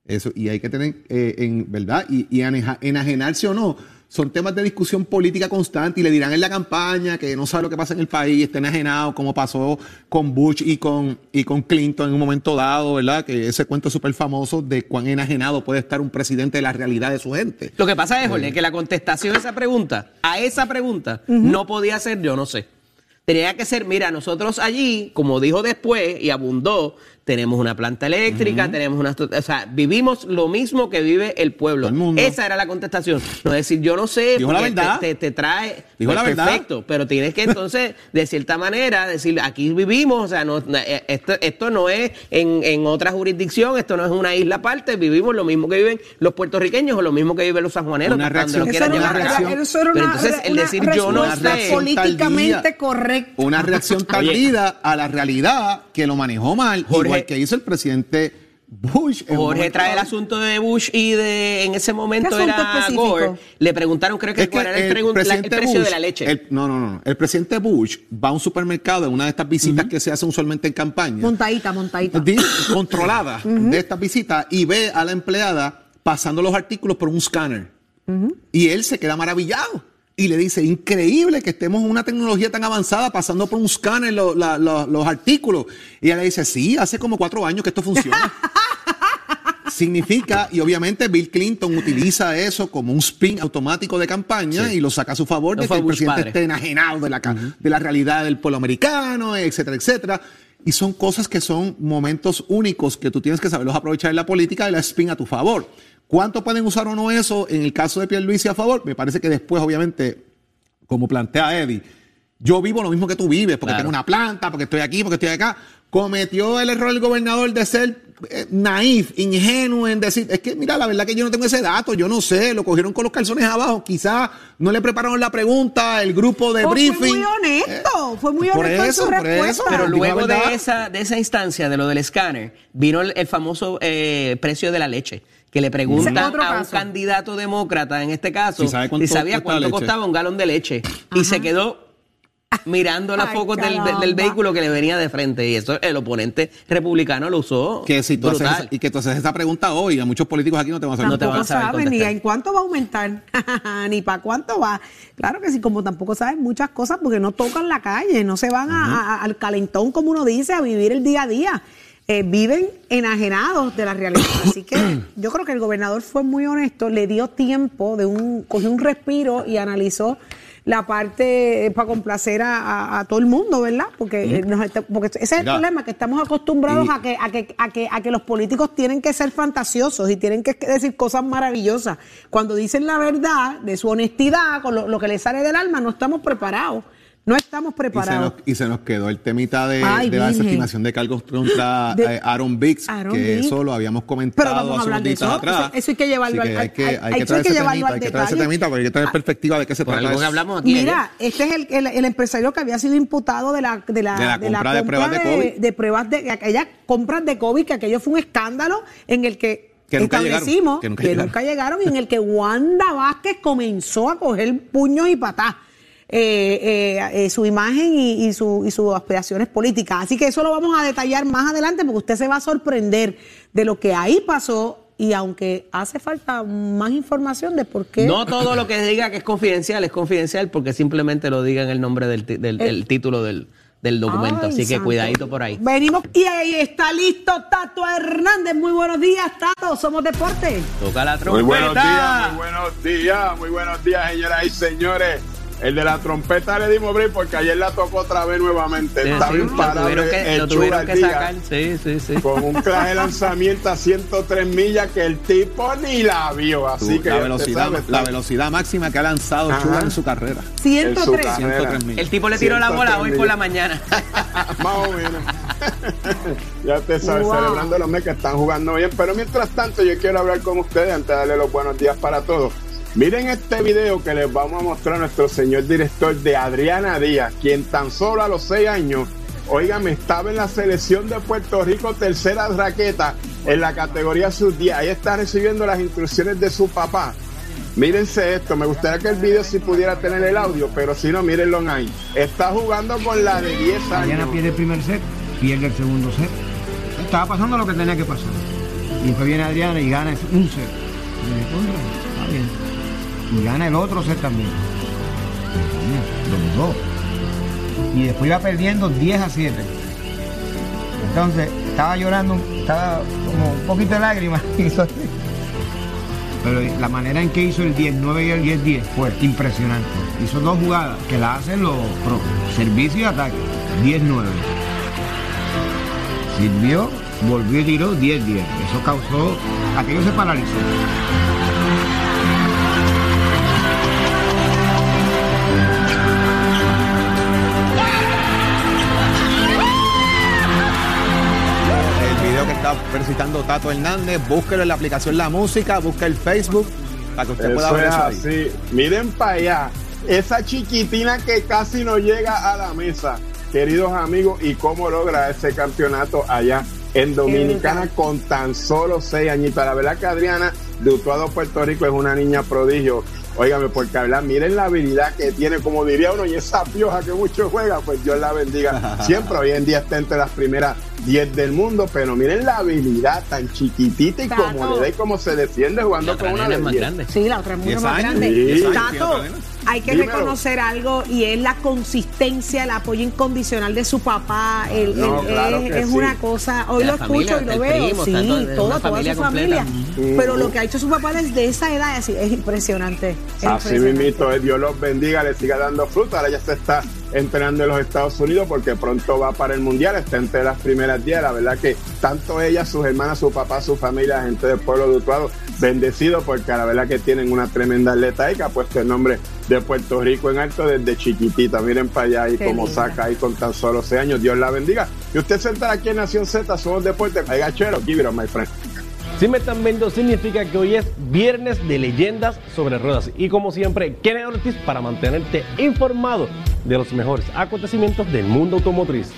E: Eso, y hay que tener, eh, en verdad, y, y enajenarse o no, son temas de discusión política constante y le dirán en la campaña que no sabe lo que pasa en el país, está enajenado, como pasó con Bush y con, y con Clinton en un momento dado, ¿verdad? Que ese cuento súper famoso de cuán enajenado puede estar un presidente de la realidad de su gente.
F: Lo que pasa es, Jorge, que la contestación a esa pregunta, a esa pregunta, no podía ser yo no sé. Tenía que ser, mira, nosotros allí, como dijo después y abundó, tenemos una planta eléctrica, tenemos una... O sea, vivimos lo mismo que vive el pueblo.
E: El mundo.
F: Esa era la contestación. No decir, yo no sé,
E: Dijo la
F: porque
E: verdad.
F: Te, te- te trae...
E: Dijo la
F: pues,
E: verdad.
F: Perfecto, pero tienes que entonces, [laughs] de cierta manera, decir, aquí vivimos, o sea, no, eh, esto, esto no es en, en otra jurisdicción, esto no es una isla aparte, vivimos lo mismo que viven los puertorriqueños o lo mismo que viven los sanjuaneros.
E: Una
F: lo
E: reacción-
F: quieran
E: Eso era
F: llevar
E: una reacción-
D: eso era
F: Pero
D: una,
F: entonces, el
D: una
F: decir yo no sé,
D: políticamente correcta.
E: Una reacción tardida a la realidad que lo manejó mal,
F: Jorge-
E: que hizo el presidente Bush.
F: Jorge trae el asunto de Bush y de en ese momento
D: ¿Qué asunto
F: era
D: específico?
F: Gore. Le preguntaron, creo que,
E: Es que
F: cuál era el,
E: el,
F: pregun- la- el
E: presidente
F: precio
E: Bush,
F: de la leche.
E: el- no, no, no. El presidente Bush va a un supermercado en una de estas visitas que se hacen usualmente en campaña.
D: Montadita, montadita.
E: di- controlada [laughs] de estas visitas y ve a la empleada pasando los artículos por un escáner. Y él se queda maravillado. Y le dice, increíble que estemos en una tecnología tan avanzada pasando por un escáner lo- la- lo- los artículos. Y ella le dice, sí, hace como cuatro años que esto funciona. [laughs] Significa, y obviamente Bill Clinton utiliza eso como un spin automático de campaña y lo saca a su favor
F: No
E: de que el
F: Bush
E: presidente
F: padre.
E: esté enajenado de la, ca- de la realidad del pueblo americano, etcétera, etcétera. Y son cosas que son momentos únicos que tú tienes que saberlos aprovechar en la política y la spin a tu favor. ¿Cuánto pueden usar o no eso en el caso de Pierluisi a favor? Me parece que después, obviamente, como plantea Eddie, yo vivo lo mismo que tú vives, porque
F: Claro.
E: tengo una planta, porque estoy aquí, porque estoy acá. Cometió el error el gobernador de ser eh, naif, ingenuo en decir, es que mira, la verdad que yo no tengo ese dato, yo no sé, lo cogieron con los calzones abajo, quizás no le prepararon la pregunta, el grupo de briefing.
D: Fue muy honesto, fue muy
E: por
D: honesto en
E: eso,
D: su
E: por eso,
D: respuesta.
F: Pero luego de esa, de esa instancia, de lo del escáner, vino el, el famoso eh, precio de la leche. Que le preguntan a un
D: caso.
F: candidato demócrata, en este caso,
E: Si sabe cuánto
F: si sabía cuánto
E: leche.
F: costaba un galón de leche. Y se quedó mirando las
D: Ay,
F: focos del, vehículo que le venía de frente. Y eso el oponente republicano lo usó.
E: Que si tú
F: brutal.
E: y que tú haces esa pregunta hoy, a muchos políticos aquí no te van a hacer
F: No te van a saber
D: saben ni en cuánto va a aumentar, [laughs] ni para cuánto va. Claro que sí, como tampoco saben muchas cosas porque no tocan la calle, no se van a- a- al calentón, como uno dice, a vivir el día a día. Eh, viven enajenados de la realidad. [coughs] Así que yo creo que el gobernador fue muy honesto, le dio tiempo de un, cogió un respiro y analizó la parte eh, para complacer a, a- a todo el mundo, ¿verdad? Porque, nos está- porque ese es el
E: Mira,
D: problema, que estamos acostumbrados
E: y-
D: a que, a, que, a, que, a que los políticos tienen que ser fantasiosos y tienen que decir cosas maravillosas. Cuando dicen la verdad, de su honestidad, con lo, lo que les sale del alma, no estamos preparados. No estamos
E: Y se,
D: preparados.
E: nos, y se nos quedó el temita de,
D: Ay,
E: de la desestimación de cargos contra
D: De-
E: eh, Aaron Biggs,
D: Aaron
E: que
D: Biggs.
E: eso lo habíamos comentado
D: Pero vamos a
E: hace
D: hablar
E: unos
D: de
E: días
D: eso.
E: atrás.
D: Eso- eso hay que llevarlo al-
E: hay que, hay
D: eso
E: que
D: hay
E: traer
D: que
E: ese
D: llevarlo
E: temita,
D: al
E: hay que traer ese
D: detalle.
E: temita, porque hay que tener perspectiva de qué se
F: Por
E: trata
F: algo que
E: eso.
F: hablamos aquí.
D: Mira, este es el, el- el empresario que había sido imputado de la, de la,
E: De la compra de pruebas de COVID.
D: de pruebas de aquellas compras de COVID, que aquello fue un escándalo en el que,
E: Que nunca
D: establecimos
E: llegaron, que nunca
D: que
E: llegaron.
D: nunca llegaron y en el que Wanda Vázquez comenzó a coger puños y patás. Eh, eh, eh, su imagen y, y su- y sus aspiraciones políticas. Así que eso lo vamos a detallar más adelante porque usted se va a sorprender de lo que ahí pasó y aunque hace falta más información de por qué...
F: No todo lo que diga que es confidencial es confidencial porque simplemente lo diga en el nombre del, ti- del- título del, del documento.
D: Ay,
F: Así que
D: santo.
F: cuidadito por ahí.
D: Venimos y ahí está listo Tato Hernández. Muy buenos días, Tato. Somos deporte.
F: Toca la trompeta.
A: Muy buenos días, muy buenos días, muy buenos días, señoras y señores. El de la trompeta le dimos break porque ayer la tocó otra vez nuevamente.
F: Sí,
A: Estaba
F: sí, lo
A: imparable
F: tuvieron que,
A: el
F: lo tuvieron que sacar. Sí, sí, sí.
A: Con un clase de [laughs] lanzamiento a 103 millas que el tipo ni la vio. Así que
E: la velocidad,
A: sabe,
E: la
A: está
E: velocidad máxima que ha lanzado
A: Ajá.
E: Chula en su carrera.
D: 103.
A: carrera.
E: 103 millas.
F: El tipo le tiró la bola hoy por la mañana. [laughs]
A: Más o menos. [laughs] ya usted sabe,
D: Wow.
A: celebrando los meses que están jugando bien. Pero mientras tanto, yo quiero hablar con ustedes antes de darle los buenos días para todos. Miren este video que les vamos a mostrar a nuestro señor director de Adriana Díaz, quien tan solo a los seis años, óigame, estaba en la selección de Puerto Rico, tercera raqueta en la categoría sub-10. Ahí está recibiendo las instrucciones de su papá. Mírense esto, me gustaría que el video si pudiera tener el audio, pero si no, mírenlo ahí. Está jugando con la de 10
G: Mariana
A: años.
G: pierde el primer set, pierde el segundo set. Estaba pasando lo que tenía que pasar. Y después viene Adriana y gana un set. Y me dijo, "Contra, está bien. Y gana el otro set también. Dos. Y después iba perdiendo 10 a 7. Entonces, estaba llorando, estaba como un poquito de lágrimas. [laughs] Pero la manera en que hizo el 10-9 y el 10-10 fue impresionante. Hizo dos jugadas que la hacen los pro. Servicio y ataque. 10-9. Sirvió, volvió y tiró 10-10. Eso causó. Aquello se paralizó.
E: Está presentando Tato Hernández, búsquelo en la aplicación La Música, busca el Facebook para que usted pueda
A: Eso
E: ver
A: es
E: eso ahí.
A: así. Miren para allá. Esa chiquitina que casi no llega a la mesa, queridos amigos, y cómo logra ese campeonato allá en Dominicana con tan solo seis añitos. La verdad que Adriana de Utuado, Puerto Rico, es una niña prodigio. Óigame, porque hablar, miren la habilidad que tiene, como diría uno, y esa pioja que mucho juega, pues Dios la bendiga. [laughs] Siempre hoy en día está entre las primeras 10 del mundo, pero miren la habilidad tan chiquitita y
D: Tato.
A: como le da y cómo se defiende jugando con una de
F: es más
A: 10.
F: grande.
D: Sí, la otra es mucho
E: 10
D: más grande.
A: 10 años
D: Tato. Hay que
A: Dímelo.
D: reconocer algo y es la consistencia, el apoyo incondicional de su papá. El,
A: No,
D: el-
A: claro
D: es
A: que
D: es
A: sí.
D: una cosa, hoy lo
F: la
D: escucho y lo veo,
F: primo,
D: sí, todo, toda
F: familia
D: su
F: completa.
D: familia. Pero lo que ha hecho su papá desde esa edad es, es impresionante. es
A: Así mismito, es, Dios los bendiga, le siga dando fruta. Ahora ya se está entrenando en los Estados Unidos porque pronto va para el Mundial, está entre las primeras 10. La verdad que tanto ella, sus hermanas, su papá, su familia, gente del pueblo de Utuado, bendecido porque la verdad que tienen una tremenda atleta y que ha puesto el nombre de Puerto Rico en alto desde chiquitita. Miren para allá y cómo
D: linda.
A: saca ahí con tan solo 6 años. Dios la bendiga. Y usted se entra aquí en Nación Z, somos deportes. Hay gachero, give it up, my friend.
H: Si me están viendo significa que hoy es viernes de leyendas sobre ruedas y como siempre, Kenneth Ortiz para mantenerte informado de los mejores acontecimientos del mundo automotriz.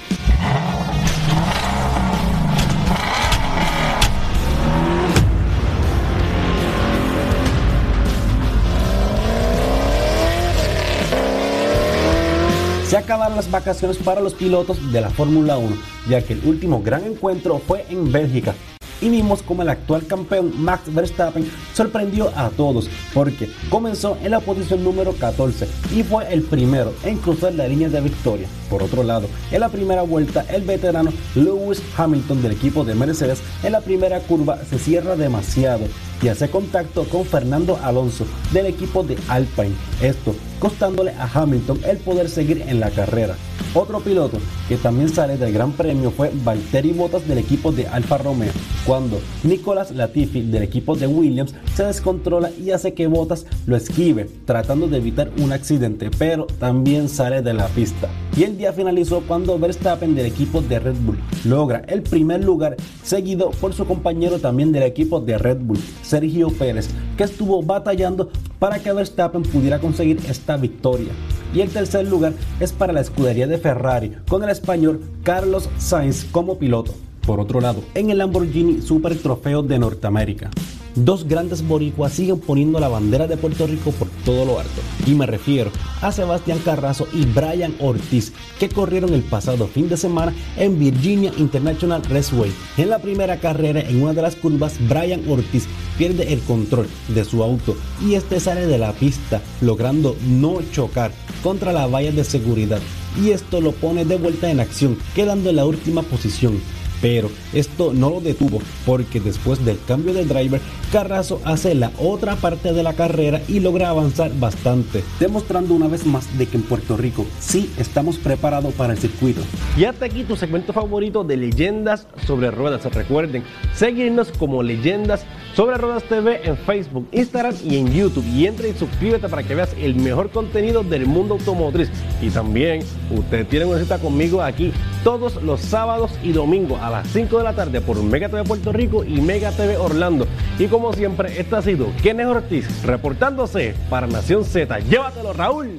H: Se acabaron las vacaciones para los pilotos de la Fórmula 1, ya que el último gran encuentro fue en Bélgica. Y vimos como el actual campeón Max Verstappen sorprendió a todos porque comenzó en la posición número 14 y fue el primero en cruzar la línea de victoria. Por otro lado, en la primera vuelta el veterano Lewis Hamilton del equipo de Mercedes en la primera curva se cierra demasiado y hace contacto con Fernando Alonso del equipo de Alpine. Esto costándole a Hamilton el poder seguir en la carrera. Otro piloto que también sale del Gran Premio fue Valtteri Bottas del equipo de Alfa Romeo, cuando Nicolas Latifi del equipo de Williams se descontrola y hace que Bottas lo esquive, tratando de evitar un accidente, pero también sale de la pista. Y el día finalizó cuando Verstappen del equipo de Red Bull logra el primer lugar, seguido por su compañero también del equipo de Red Bull, Sergio Pérez, que estuvo batallando para que Verstappen pudiera conseguir victoria. Y el tercer lugar es para la escudería de Ferrari, con el español Carlos Sainz como piloto. Por otro lado, en el Lamborghini Super Trofeo de Norteamérica, dos grandes boricuas siguen poniendo la bandera de Puerto Rico por todo lo alto. Y me refiero a Sebastián Carrazo y Brian Ortiz, que corrieron el pasado fin de semana en Virginia International Raceway. En la primera carrera, en una de las curvas, Brian Ortiz pierde el control de su auto y este sale de la pista, logrando no chocar contra la valla de seguridad. Y esto lo pone de vuelta en acción, quedando en la última posición. Pero esto no lo detuvo porque después del cambio de driver, Carrazo hace la otra parte de la carrera y logra avanzar bastante, demostrando una vez más de que en Puerto Rico sí estamos preparados para el circuito. Y hasta aquí tu segmento favorito de leyendas sobre ruedas. Recuerden seguirnos como leyendas sobre ruedas TV en Facebook, Instagram y en YouTube. Y entra y suscríbete para que veas el mejor contenido del mundo automotriz. Y también ustedes tienen una cita conmigo aquí todos los sábados y domingos a las 5 de la tarde por Mega TV Puerto Rico y Mega TV Orlando. Y como siempre, este ha sido Kenneth Ortiz reportándose para Nación Z. Llévatelo, Raúl.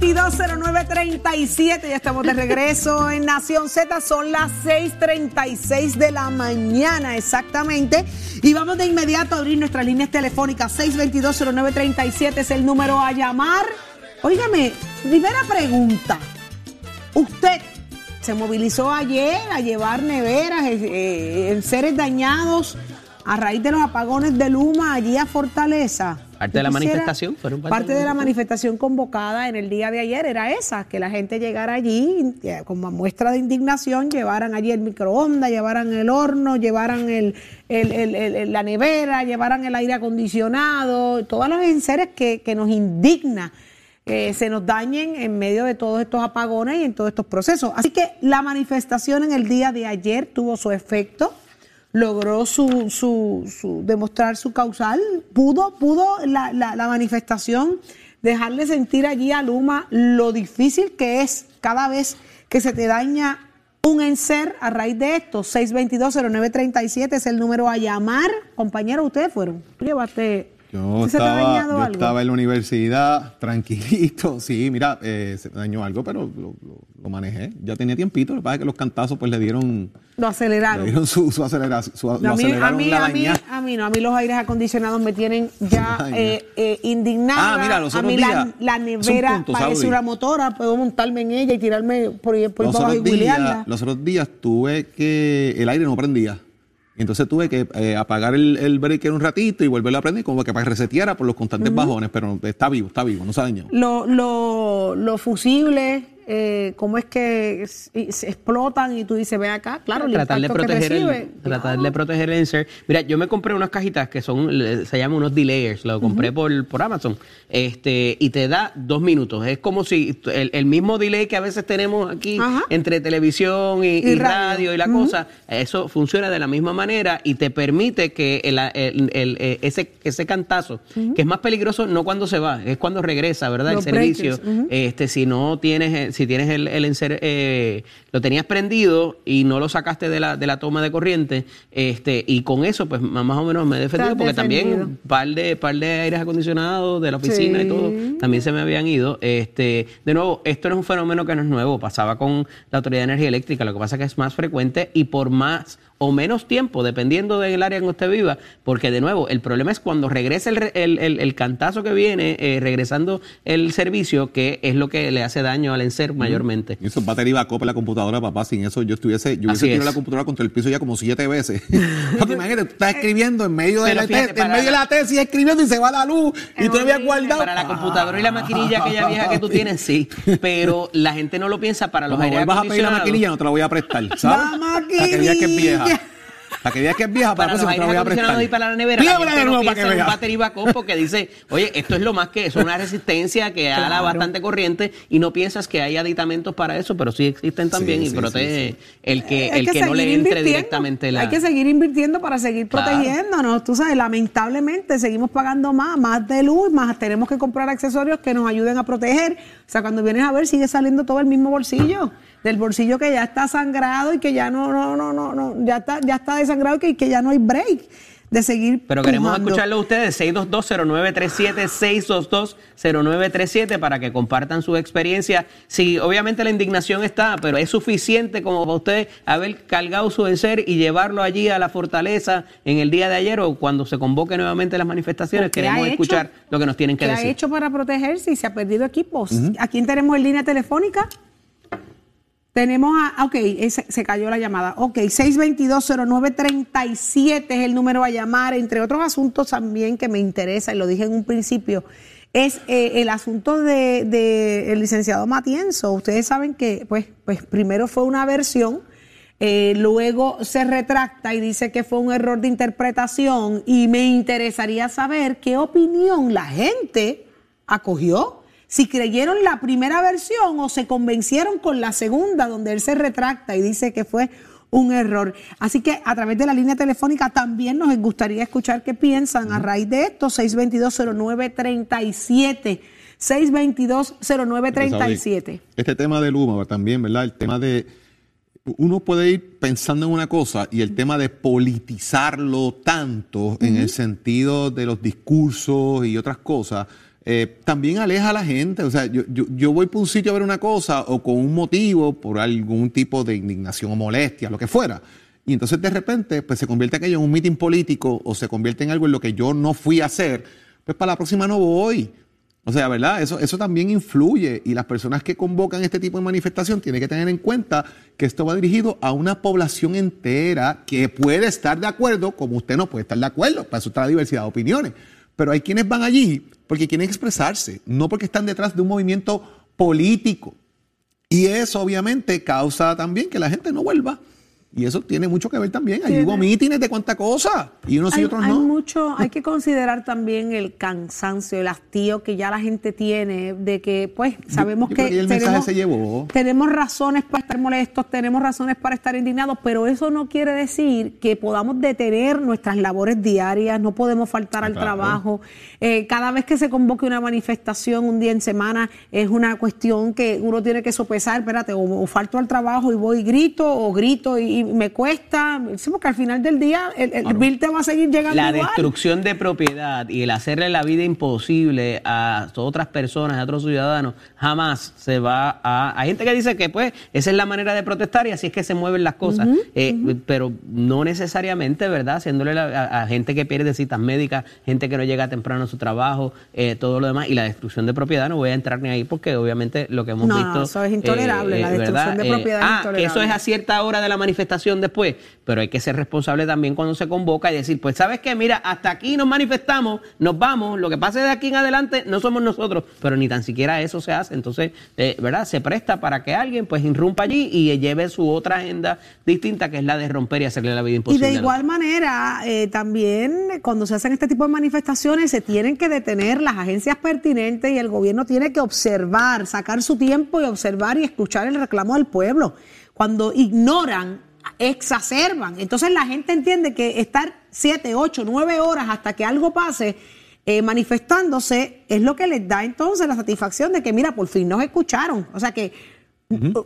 D: 6220937, ya estamos de regreso en Nación Z, son las 6:36 de la mañana exactamente. Y vamos de inmediato a abrir nuestras líneas telefónicas. 6220937 es el número a llamar. Óigame, primera pregunta. Usted se movilizó ayer a llevar neveras, eh, eh, seres dañados a raíz de los apagones de Luma allí a Fortaleza.
F: Parte de la manifestación, fueron parte
D: Parte
F: de
D: de
F: la
D: manifestación convocada en el día de ayer era esa, que la gente llegara allí eh, como muestra de indignación, llevaran allí el microondas, llevaran el horno, llevaran el, el- el- el- la nevera, llevaran el aire acondicionado, todos los enseres que, que nos indigna que se nos dañen en medio de todos estos apagones y en todos estos procesos. Así que la manifestación en el día de ayer tuvo su efecto, logró su, su, su- demostrar su causal, pudo, pudo la, la- la manifestación dejarle sentir allí a Luma lo difícil que es cada vez que se te daña un enser a raíz de esto. 622-0937 es el número a llamar. Compañeros, ustedes fueron. Tú llevaste.
E: Yo,
D: ¿Se te ha
E: estaba, yo
D: algo?
E: estaba en la universidad, [laughs] tranquilito. Sí, mira, eh, se dañó algo, pero lo, lo- lo manejé. Ya tenía tiempito. Lo que pasa es que los cantazos pues le dieron,
D: Lo
E: le
D: aceleraron.
E: dieron su, su aceleración. Su,
D: No,
E: lo
D: a, mí, a, mí,
E: la
D: a, mí, a mí no, a mí los aires acondicionados me tienen ya [laughs] eh, eh, indignada.
E: Ah, mira, los
D: a mí
E: otros
D: la, la
E: un
D: nevera
E: punto,
D: parece
E: Saudi.
D: una motora, puedo montarme en ella y tirarme por, ahí- por
E: Los
D: abajo y
E: otros, días, los otros días tuve que. El aire no prendía. Entonces tuve que eh, apagar el, el breaker un ratito y volverlo a prender, como que para que reseteara por los constantes bajones. Pero está vivo, está vivo, no se ha dañado.
D: Lo- lo- los fusibles, eh, cómo es que se explotan y tú dices, ve acá, claro, el
F: tratar de proteger el,
D: recibe.
F: tratar de proteger el insert. Mira, yo me compré unas cajitas que son se llaman unos delayers, lo compré por, por Amazon. Este, y te da dos minutos. Es como si el, el mismo delay que a veces tenemos aquí
D: Ajá.
F: entre televisión y,
D: Y
F: y
D: radio.
F: radio. y la cosa, eso funciona de la misma manera y te permite que el, el- el- eh, ese, ese cantazo, que es más peligroso no cuando se va, es cuando regresa, ¿verdad?
D: Los
F: el servicio. Este, si no tienes, si tienes el, el encer- eh, lo tenías prendido y no lo sacaste de la, de la toma de corriente, este, y con eso, pues más o menos me he defendido, porque
D: defendido.
F: también par de, par de aires acondicionados de la oficina
D: Sí.
F: y todo, también se me habían ido. Este, de nuevo, esto no es un fenómeno que no es nuevo, pasaba con la Autoridad de Energía Eléctrica, lo que pasa es que es más frecuente y por más o menos tiempo, dependiendo del área en que usted viva, porque de nuevo, el problema es cuando regresa el, el, el- el cantazo que viene, eh, regresando el servicio, que es lo que le hace daño al mayormente.
E: Y eso es batería backup en la computadora, papá. Sin eso yo estuviese, yo hubiese tirado la computadora contra el piso ya como siete veces. [laughs] Porque imagínate, tú estás escribiendo en medio de la,
F: fíjate,
E: te- en medio de
F: la-
E: tesis, escribiendo y se va la luz. y tú habías guardado.
F: Para la computadora y la maquinilla aquella vieja que tú [laughs] tienes, sí. Pero la gente no lo piensa para los aires
E: vuelvas a pedir la
F: acondicionados.
E: maquinilla, no te la voy a prestar, ¿sabes?
D: La
E: veas que es vieja. Para que veas que es vieja, para,
F: para
E: la
F: los
E: próxima no te voy a prestar.
F: acondicionados y para la nevera. La
E: Pídemela de
F: no
E: nuevo para
F: piensa
E: que
F: en un
E: veas.
F: battery backup porque dice, oye, esto es lo más que es una [laughs] resistencia que ala
D: Claro.
F: bastante corriente y no piensas que hay aditamentos para eso, pero sí existen también
E: Sí,
F: y
E: sí,
F: protege el que,
D: Hay
F: el que, no le entre directamente la...
D: Hay que seguir invirtiendo para seguir
F: Claro.
D: protegiéndonos. Tú sabes, lamentablemente seguimos pagando más, más de luz, más tenemos que comprar accesorios que nos ayuden a proteger. O sea, cuando vienes a ver, sigue saliendo todo el mismo bolsillo. Del bolsillo que ya está sangrado y que ya no, no, no, no, no, ya está, ya está desangrado y que, que ya no hay break de seguir.
F: Pero queremos
D: pujando.
F: escucharlo a ustedes, 6220937, 6220937, para que compartan su experiencia. Sí, obviamente la indignación está, pero es suficiente como para ustedes haber cargado su enser y llevarlo allí a la fortaleza en el día de ayer o cuando se convoque nuevamente las manifestaciones.
D: ¿Qué
F: Queremos
D: hecho?
F: escuchar lo que nos tienen que
D: ¿Qué
F: decir.
D: ha hecho para protegerse y se ha perdido equipos? ¿A quién tenemos en línea telefónica? Tenemos a, ok, se cayó la llamada. Ok, 622-0937 es el número a llamar, entre otros asuntos también que me interesa, y lo dije en un principio, es eh, el asunto del de, el licenciado Matienzo. Ustedes saben que, pues, pues primero fue una versión, eh, luego se retracta y dice que fue un error de interpretación, y me interesaría saber qué opinión la gente acogió si creyeron la primera versión o se convencieron con la segunda, donde él se retracta y dice que fue un error. Así que a través de la línea telefónica también nos gustaría escuchar qué piensan a raíz de esto, 622-0937. 622-0937.
E: Este tema de Luma también, ¿verdad? El tema de. Uno puede ir pensando en una cosa y el tema de politizarlo tanto en el sentido de los discursos y otras cosas, eh, también aleja a la gente. O sea, yo, yo, voy por un sitio a ver una cosa o con un motivo, por algún tipo de indignación o molestia, lo que fuera. Y entonces de repente pues se convierte aquello en un meeting político o se convierte en algo en lo que yo no fui a hacer, pues para la próxima no voy. O sea, ¿verdad? Eso, eso también influye y las personas que convocan este tipo de manifestación tienen que tener en cuenta que esto va dirigido a una población entera que puede estar de acuerdo, como usted no puede estar de acuerdo, para eso está la diversidad de opiniones. Pero hay quienes van allí porque quieren expresarse, no porque están detrás de un movimiento político. Y eso obviamente causa también que la gente no vuelva. Y eso tiene mucho que ver también. Allí hubo mítines de cuánta cosa. Y unos sí y
D: hay,
E: otros
D: hay
E: no.
D: mucho, hay que considerar también el cansancio, el hastío que ya la gente tiene de que, pues, sabemos
E: yo
D: que,
E: creo que mensaje
D: tenemos,
E: se llevó.
D: tenemos razones para estar molestos, tenemos razones para estar indignados, pero eso no quiere decir que podamos detener nuestras labores diarias, no podemos faltar al
E: Claro.
D: trabajo. Eh, cada vez que se convoque una manifestación un día en semana es una cuestión que uno tiene que sopesar, espérate, o, o falto al trabajo y voy y grito, o grito y, y me cuesta, sí, porque al final del día el, el bill te va a seguir llegando
F: La
D: igual.
F: destrucción de propiedad y el hacerle la vida imposible a otras personas, a otros ciudadanos, jamás se va a... Hay gente que dice que pues esa es la manera de protestar y así es que se mueven las cosas, Eh, pero no necesariamente, ¿verdad? Haciéndole la- a, a gente que pierde citas médicas, gente que no llega temprano a su trabajo, eh, todo lo demás, y la destrucción de propiedad, no voy a entrar ni ahí porque obviamente lo que hemos
D: No,
F: visto...
D: eso es intolerable, la destrucción
F: ¿verdad?
D: de propiedad es
F: ah,
D: intolerable.
F: eso es a cierta hora de la manifestación manifestación después, pero hay que ser responsable también cuando se convoca y decir, pues sabes qué, mira, hasta aquí nos manifestamos, nos vamos, lo que pase de aquí en adelante no somos nosotros, pero ni tan siquiera eso se hace, entonces, eh, ¿verdad? Se presta para que alguien pues irrumpa allí y lleve su otra agenda distinta, que es la de romper y hacerle la vida
D: Y
F: imposible.
D: de
F: a los
D: igual manera, eh, también cuando se hacen este tipo de manifestaciones, se tienen que detener las agencias pertinentes y el gobierno tiene que observar, sacar su tiempo y observar y escuchar el reclamo del pueblo. Cuando ignoran, exacerban. Entonces la gente entiende que estar siete, ocho, nueve horas hasta que algo pase eh, manifestándose es lo que les da entonces la satisfacción de que, mira, por fin nos escucharon. O sea que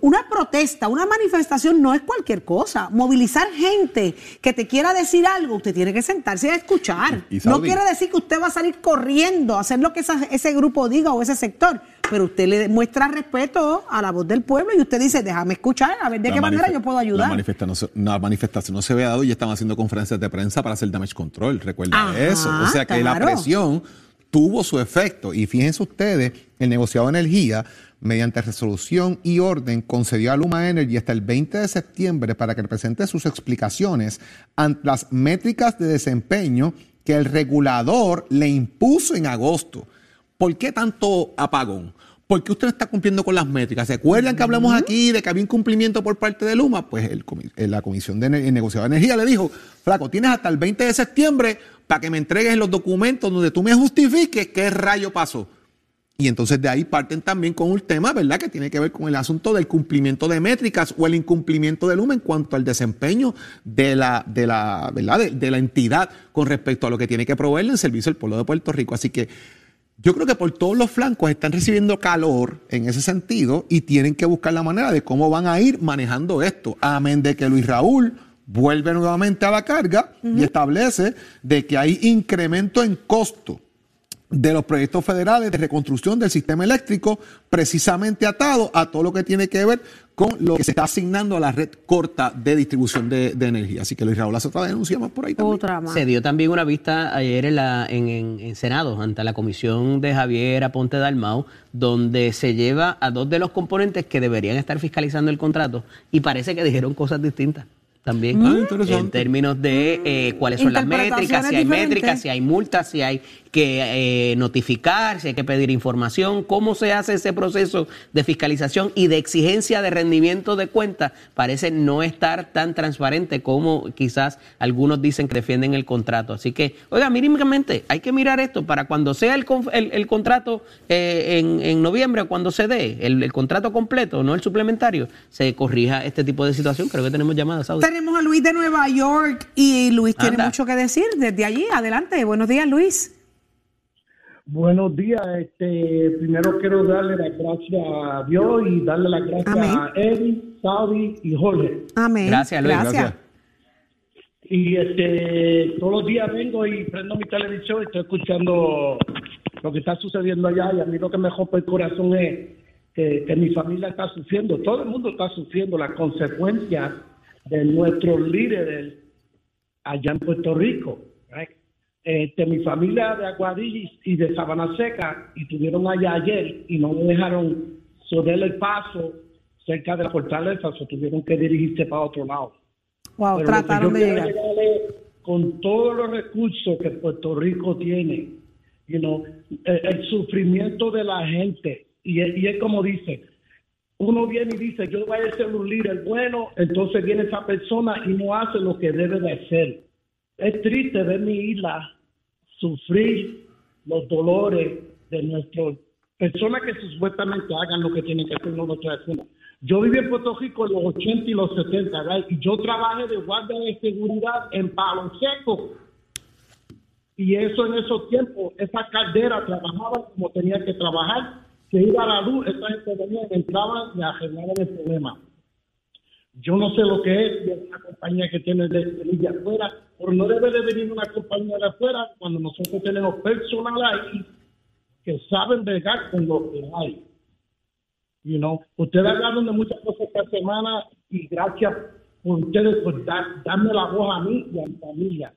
D: una protesta, una manifestación no es cualquier cosa. Movilizar gente que te quiera decir algo, usted tiene que sentarse a escuchar.
E: Y- y
D: no quiere decir que usted va a salir corriendo a hacer lo que esa- ese grupo diga o ese sector, pero usted le muestra respeto a la voz del pueblo y usted dice, déjame escuchar, a ver de
E: La
D: qué manera yo puedo
E: La
D: ayudar.
E: manifestación, no, la manifestación no se había dado y estaban haciendo conferencias de prensa para hacer damage control. Recuerda
D: Ajá,
E: eso. O sea que
D: claro.
E: la presión tuvo su efecto. Y fíjense ustedes, el negociado de energía, mediante resolución y orden, concedió a Luma Energy hasta el 20 de septiembre para que presente sus explicaciones ante las métricas de desempeño que el regulador le impuso en agosto. ¿Por qué tanto apagón? Porque usted no está cumpliendo con las métricas. ¿Se acuerdan que hablamos aquí de que había incumplimiento por parte de Luma? Pues el eh, la Comisión de el Negociado de Energía le dijo, flaco, tienes hasta el 20 de septiembre para que me entregues los documentos donde tú me justifiques qué rayo pasó. Y entonces de ahí parten también con un tema, ¿verdad?, que tiene que ver con el asunto del cumplimiento de métricas o el incumplimiento de Luma en cuanto al desempeño de la, de la, ¿verdad?, de, de la entidad con respecto a lo que tiene que proveerle en servicio al pueblo de Puerto Rico. Así que yo creo que por todos los flancos están recibiendo calor en ese sentido y tienen que buscar la manera de cómo van a ir manejando esto. Amén de que Luis Raúl vuelve nuevamente a la carga y establece de que hay incremento en costo de los proyectos federales de reconstrucción del sistema eléctrico, precisamente atado a todo lo que tiene que ver con lo que se está asignando a la red corta de distribución de, de energía. Así que Luis Raúl hace otra denuncia más por ahí también.
D: Otra más.
F: Se dio también una vista ayer en, la, en, en- en Senado, ante la comisión de Javier Aponte Dalmau, donde se lleva a dos de los componentes que deberían estar fiscalizando el contrato y parece que dijeron cosas distintas también
E: Ah,
F: en términos de eh, cuáles son las métricas, si hay
D: diferentes.
F: métricas, si hay multas, si hay que eh, notificar, si hay que pedir información, cómo se hace ese proceso de fiscalización y de exigencia de rendimiento de cuentas, parece no estar tan transparente como quizás algunos dicen que defienden el contrato. Así que, oiga, mínimamente hay que mirar esto para cuando sea el, el- el contrato eh, en, en noviembre o cuando se dé el, el contrato completo, no el suplementario, se corrija este tipo de situación. Creo que tenemos llamadas, Saudi.
D: Tenemos a Luis de Nueva York y Luis tiene mucho que decir desde allí. Adelante, buenos días Luis.
I: Buenos días. Este, primero quiero darle las gracias a Dios y darle las gracias
D: Amén.
I: a Eddie, Saudi y Jorge.
D: Amén.
F: Gracias, Luis.
D: Gracias.
I: Y este, todos los días vengo y prendo mi televisión y estoy escuchando lo que está sucediendo allá y a mí lo que me rompe el corazón es que, que mi familia está sufriendo, todo el mundo está sufriendo las consecuencias de nuestros líderes allá en Puerto Rico. right? Este, mi familia de Aguadillas y de Sabana Seca y estuvieron allá ayer y no me dejaron cederle el paso cerca de la fortaleza, o tuvieron que dirigirse para otro lado.
D: Wow,
I: Pero
D: trataron de llegar.
I: con todos los recursos que Puerto Rico tiene, you know, el, el sufrimiento de la gente, y y es como dice, uno viene y dice, yo voy a ser un líder bueno, entonces viene esa persona y no hace lo que debe de hacer. Es triste ver mi isla sufrir los dolores de nuestras personas que supuestamente hagan lo que tienen que hacer, no lo estoy haciendo. Yo viví en Puerto Rico en los 80 y los 70, ¿verdad? y yo trabajé de guardia de seguridad en Palo Seco. Y eso en esos tiempos, esa caldera trabajaba como tenía que trabajar, se iba a la luz, esa gente venía, entraba y arreglaban el problema. Yo no sé lo que es de una compañía que tiene de, de afuera, pero no debe de venir una compañía de afuera cuando nosotros tenemos personal ahí que saben bregar con lo que hay. You know, ustedes hablaron de muchas cosas esta semana y gracias por ustedes por dar, darme la voz a mí y a mi familia.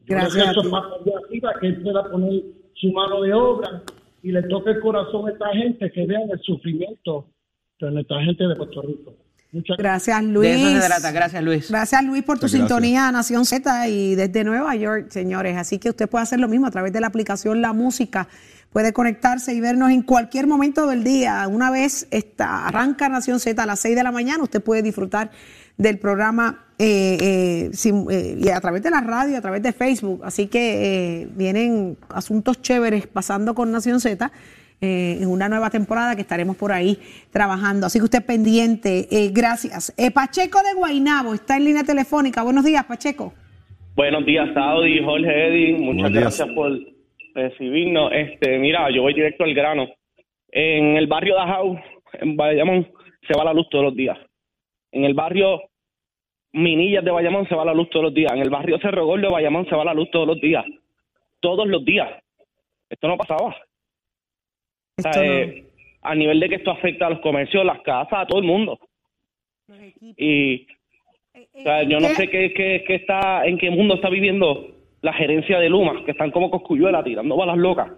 I: Yo
D: Gracias
I: creo que eso es más allá arriba, que él pueda poner su mano de obra y le toque el corazón a esta gente que vean el sufrimiento de nuestra gente de Puerto Rico. Muchas
D: Gracias, Luis.
F: De eso se trata. Gracias, Luis.
D: Gracias, Luis, por tu
E: gracias.
D: sintonía a Nación Z y desde Nueva York, señores. Así que usted puede hacer lo mismo a través de la aplicación La Música. Puede conectarse y vernos en cualquier momento del día. Una vez está, arranca Nación Z a las 6 de la mañana, usted puede disfrutar del programa eh, eh, sin- eh, y a través de la radio, a través de Facebook. Así que eh, vienen asuntos chéveres pasando con Nación Z. eh, en una nueva temporada que estaremos por ahí trabajando. Así que usted pendiente. Eh, gracias. Eh, Pacheco de Guainabo está en línea telefónica. Buenos días, Pacheco.
J: Buenos días, Saudi, Jorge, Eddy. Muchas gracias por recibirnos. Este, mira, yo voy directo al grano. En el barrio de Ajau, en Bayamón, se va la luz todos los días. En el barrio Minillas de Bayamón se va la luz todos los días. En el barrio Cerro Gordo de Bayamón se va la luz todos los días. Todos los días. Esto no pasaba. O sea,
D: Esto no-
J: eh, a nivel de que esto afecta a los comercios, las casas, a todo el mundo. Y o sea, yo no sé qué, qué, qué está, en qué mundo está viviendo la gerencia de Luma, que están como coscuyuelas tirando balas locas,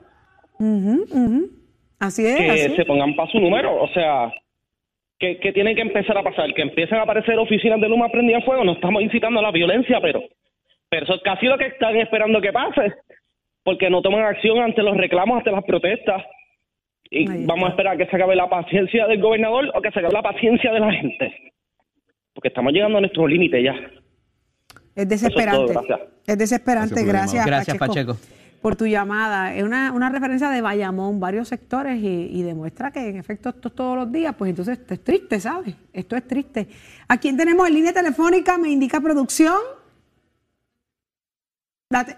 D: Ujú, ujú. Así es.
J: que
D: así.
J: se pongan para su número. O sea, que, que tiene que empezar a pasar, que empiecen a aparecer oficinas de Luma prendidas en fuego. No estamos incitando a la violencia, pero, pero eso es casi lo que están esperando que pase, porque no toman acción ante los reclamos, ante las protestas. Y vamos a esperar a que se acabe la paciencia del gobernador o que se acabe la paciencia de la gente. Porque estamos llegando a nuestro límite ya.
D: Es desesperante.
J: Es todo, gracias.
D: es desesperante.
E: Gracias
D: Gracias.
F: Gracias, Pacheco.
D: por tu llamada. Es una, una referencia de Bayamón, varios sectores, y, y demuestra que en efecto esto es todos los días. Pues entonces esto es triste, ¿sabes? Esto es triste. ¿A quién tenemos en línea telefónica? Me indica producción. Date-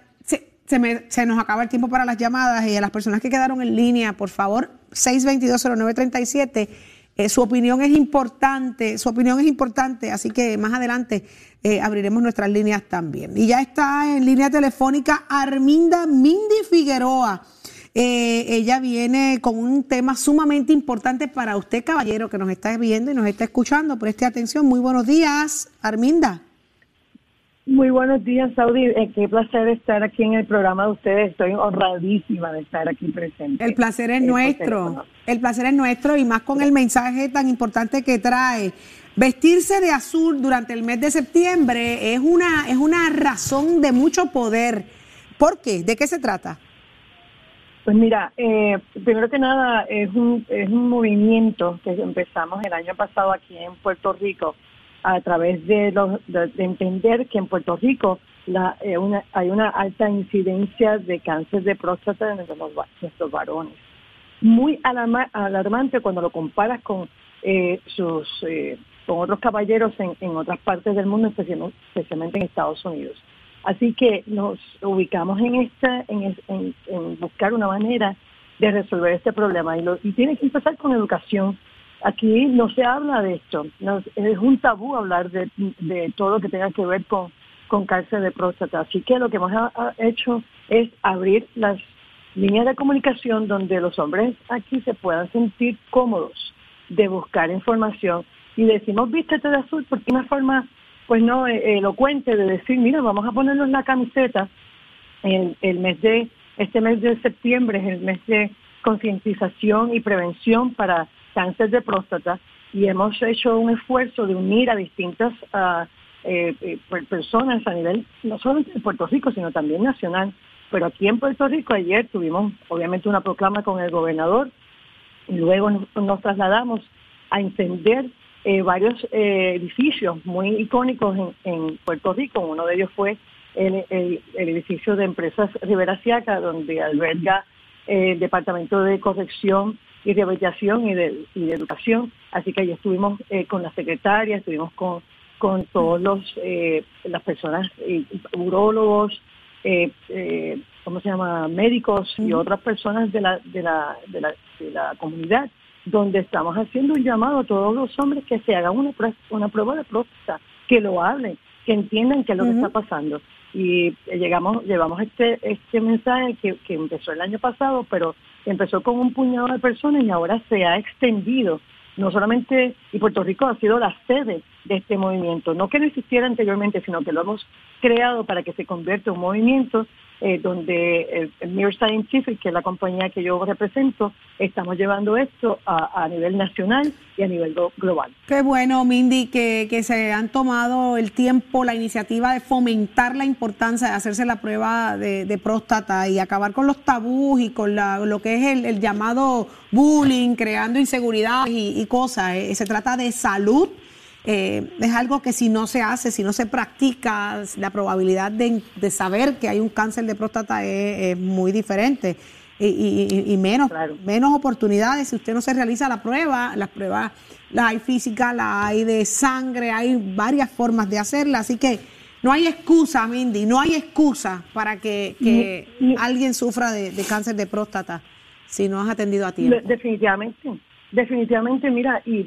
D: se, me- se nos acaba el tiempo para las llamadas y a las personas que quedaron en línea, por favor, 6220937. Eh, su opinión es importante, su opinión es importante, así que más adelante eh, abriremos nuestras líneas también. Y ya está en línea telefónica Arminda Mindy Figueroa. Eh, ella viene con un tema sumamente importante para usted, caballero, que nos está viendo y nos está escuchando. Preste atención. Muy buenos días, Arminda.
K: Muy buenos días, Saudi. Eh, qué placer estar aquí en el programa de ustedes. Estoy honradísima de estar aquí presente.
D: El placer es nuestro. El placer es nuestro y más con el mensaje tan importante que trae. Vestirse de azul durante el mes de septiembre es una, es una razón de mucho poder. ¿Por qué? ¿De qué se trata?
K: Pues mira, eh, primero que nada es un, es un movimiento que empezamos el año pasado aquí en Puerto Rico a través de, los, de, de entender que en Puerto Rico eh, hay una alta incidencia de cáncer de próstata en nuestros, va- nuestros varones. Muy alarma- alarmante cuando lo comparas con eh, eh, otros caballeros en, otras partes del mundo, especialmente, en Estados Unidos. Así que nos ubicamos en esta, en, en- en buscar una manera de resolver este problema y tiene que empezar con educación. Aquí no se habla de esto, es un tabú hablar de, todo lo que tenga que ver con, cáncer de próstata. Así que lo que hemos hecho es abrir las líneas de comunicación donde los hombres aquí se puedan sentir cómodos de buscar información y decimos vístete de azul porque una forma pues no eh, elocuente de decir mira vamos a ponernos la camiseta el, el mes de este mes de septiembre es el mes de concientización y prevención para cáncer de próstata y hemos hecho un esfuerzo de unir a distintas per- personas a nivel no solamente de Puerto Rico sino también nacional pero aquí en Puerto Rico ayer tuvimos obviamente una proclama con el gobernador y luego nos, trasladamos a encender eh, varios edificios muy icónicos en, Puerto Rico. Uno de ellos fue el, edificio de Empresas Rivera Siaca, donde alberga el Departamento de Corrección y Rehabilitación y de, y de Educación. Así que allí estuvimos eh, con la secretaria, estuvimos con, con todos los eh, las personas, eh, urólogos, eh, ¿cómo se llama? Médicos y otras personas de la, de la, de la, de la comunidad, donde estamos haciendo un llamado a todos los hombres que se hagan una, prue- una prueba de próstata, que lo hablen, que entiendan qué es lo que está pasando. Y llegamos, llevamos este, este mensaje que, que empezó el año pasado, pero empezó con un puñado de personas y ahora se ha extendido. No solamente, y Puerto Rico ha sido la sede de este movimiento. No que no existiera anteriormente, sino que lo hemos creado para que se convierta en un movimiento eh, donde el Mirror Scientific, que es la compañía que yo represento, estamos llevando esto a, nivel nacional y a nivel glo- global.
D: Qué bueno, Mindy, que, que se han tomado el tiempo, la iniciativa de fomentar la importancia de hacerse la prueba de, de próstata y acabar con los tabús y con la- lo que es el, el llamado bullying, creando inseguridad y, y cosas. Eh, se trata de salud. Eh, es algo que si no se hace, si no se practica, la probabilidad de, de saber que hay un cáncer de próstata es, es muy diferente y, y- y menos, menos oportunidades si usted no se realiza la prueba. Las pruebas las hay físicas, las hay de sangre, hay varias formas de hacerla, así que no hay excusa, Mindy, no hay excusa para que, que alguien sufra de, de cáncer de próstata si no has atendido a tiempo.
K: De- Definitivamente, definitivamente, mira, y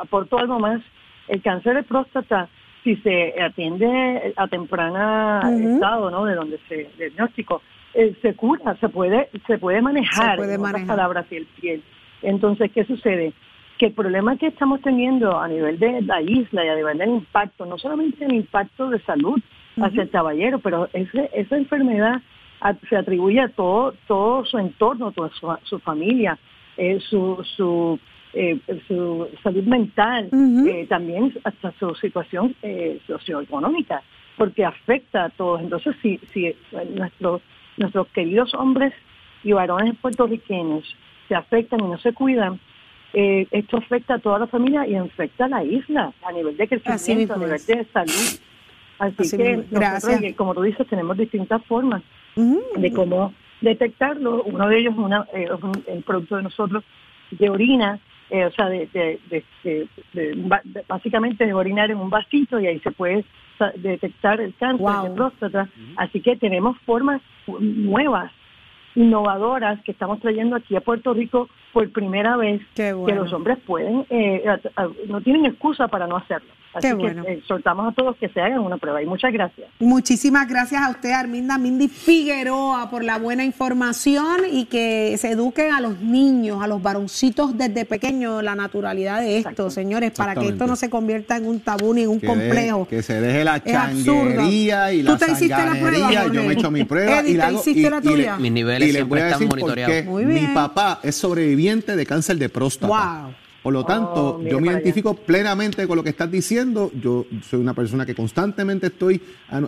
K: aporto algo más, el cáncer de próstata, si se atiende a temprana estado, ¿no? De donde se diagnóstico, eh, se cura, se puede, se puede manejar,
D: Se puede
K: en otras
D: manejar.
K: palabras, piel, piel. Entonces, ¿qué sucede? Que el problema que estamos teniendo a nivel de la isla y a nivel del impacto, no solamente el impacto de salud hacia el caballero, pero ese, esa enfermedad se atribuye a todo, todo su entorno, toda su, su familia, eh, su, su, eh, su salud mental, eh, también hasta su situación eh, socioeconómica, porque afecta a todos. Entonces, si, si eh, nuestros, nuestros queridos hombres y varones puertorriqueños se afectan y no se cuidan, eh, esto afecta a toda la familia y afecta a la isla a nivel de crecimiento, a nivel de salud. Así,
D: Así
K: que nosotros, como tú dices, tenemos distintas formas de cómo detectarlo. Uno de ellos es, una, es un- el producto de nosotros de orina, eh, o sea, de, de- de- de- de- ba- de- básicamente de orinar en un vasito y ahí se puede detectar el cáncer de próstata. Así que tenemos formas nuevas, innovadoras que estamos trayendo aquí a Puerto Rico por primera vez que los hombres pueden, eh, no tienen excusa para no hacerlo. Así
D: Qué
K: que
D: bueno.
K: eh, exhortamos a todos que se hagan una prueba y muchas gracias.
D: Muchísimas gracias a usted, Arminda Mindy Figueroa, por la buena información y que se eduquen a los niños, a los varoncitos desde pequeños, la naturalidad de esto, señores, para que esto no se convierta en un tabú ni en un
E: Que
D: complejo.
E: que se deje la
D: Es absurdo.
E: changuería y
D: ¿Tú
E: la
D: te hiciste la prueba.
E: Yo me he hecho mi prueba
D: Eddie,
E: y la
D: ¿te
E: hago-
D: hiciste
E: y-
D: la
E: y le-?
F: Mis niveles
E: y
F: siempre están monitoreados.
E: Mi papá es sobreviviente de cáncer de próstata.
D: Wow.
E: Por lo tanto,
K: Oh,
E: yo me identifico plenamente con lo que estás diciendo. Yo soy una persona que constantemente estoy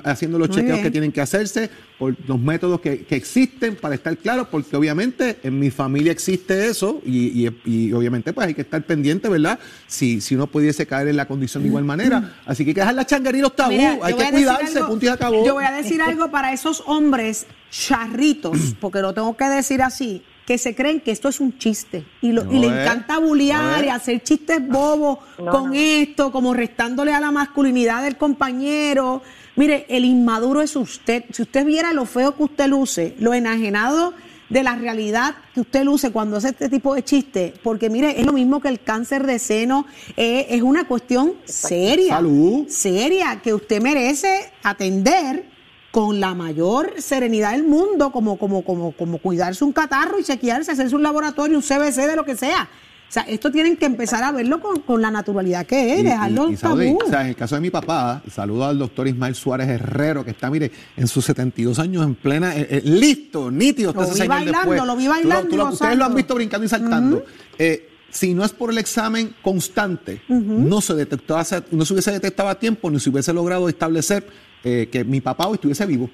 E: haciendo los
D: Muy
E: chequeos
D: bien.
E: que tienen que hacerse por los métodos que, que existen para estar claro, porque obviamente en mi familia existe eso y, y- y obviamente pues hay que estar pendiente, ¿verdad? Si, si uno pudiese caer en la condición de igual manera. Así que hay que dejar la changuería y los tabú,
D: Mira,
E: hay que cuidarse,
D: algo-
E: punto y acabó.
D: Yo voy a decir algo para esos hombres charritos, porque lo tengo que decir así, que se creen que esto es un chiste y, lo- y le encanta bullear
E: no
D: y hacer chistes bobos [laughs]
K: No,
D: con
K: no.
D: esto, como restándole a la masculinidad del compañero. Mire, el inmaduro es usted. Si usted viera lo feo que usted luce, lo enajenado de la realidad que usted luce cuando hace este tipo de chistes, porque mire, es lo mismo que el cáncer de seno, eh, es una cuestión seria,
E: Salud.
D: seria, que usted merece atender con la mayor serenidad del mundo, como, como, como, como cuidarse un catarro y chequearse, hacerse un laboratorio, un CBC de lo que sea. O sea, esto tienen que empezar a verlo con, con la naturalidad que es,
E: Y-
D: dejarlo
E: y- y Saudi,
D: tabú.
E: o sea, en el caso de mi papá, saludo al doctor Ismael Suárez Herrero, que está, mire, en sus 72 años, en plena, eh, eh, listo, nítido está
D: Lo vi bailando,
E: después.
D: lo vi
E: Tú
D: bailando
E: tú
D: y
E: ustedes lo han visto brincando y saltando. Eh, si no es por el examen constante, no se detectó, hace- no se hubiese detectado a tiempo, ni se hubiese logrado establecer eh, que mi papá hoy estuviese vivo.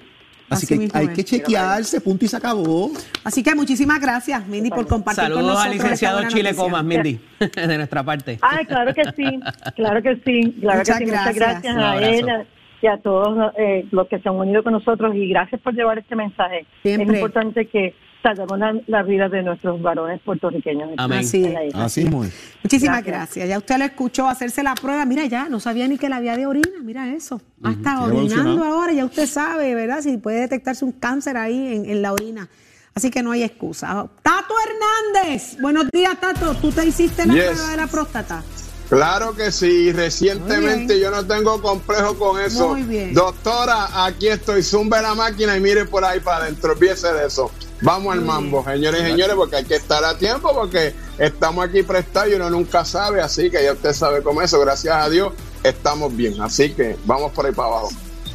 E: Así,
D: Así
E: que hay
D: es.
E: que chequearse, punto y se acabó.
D: Así que muchísimas gracias, Mindy, por compartir con
F: Saludos
D: nosotros
F: al
D: esta
F: licenciado Chile
D: noticia.
F: Comas, Mindy, [laughs] de nuestra parte.
K: Ay, claro que sí, claro que sí, claro
D: Muchas
K: que sí. Muchas
D: gracias.
K: gracias
F: Un
K: a él y a todos eh, los que se han unido con nosotros y gracias por llevar este mensaje.
D: Siempre.
K: Es importante que salvemos la, la vida de nuestros varones puertorriqueños.
F: Amén.
D: Así es.
E: Así es.
D: Muchísimas
K: Gracias.
D: gracias. Ya usted lo escuchó hacerse la prueba. Mira, ya no sabía ni que la había de orina. Mira eso. Está
E: Ya
D: orinando ahora. Ya usted sabe, ¿verdad? Si puede detectarse un cáncer ahí en, en la orina. Así que no hay excusa. Tato Hernández. Buenos días, Tato. ¿Tú te hiciste la
A: Yes.
D: prueba de la próstata?
A: Claro que sí, recientemente
D: Muy
A: yo no tengo complejo con eso.
D: Muy bien.
A: Doctora, aquí estoy, zumbe la máquina y mire por ahí para adentro, olvídese de eso. Vamos al mambo, señores y señores, porque hay que estar a tiempo, porque estamos aquí prestados y uno nunca sabe, así que ya usted sabe cómo es eso, gracias a Dios. estamos bien. Así que vamos por ahí para abajo.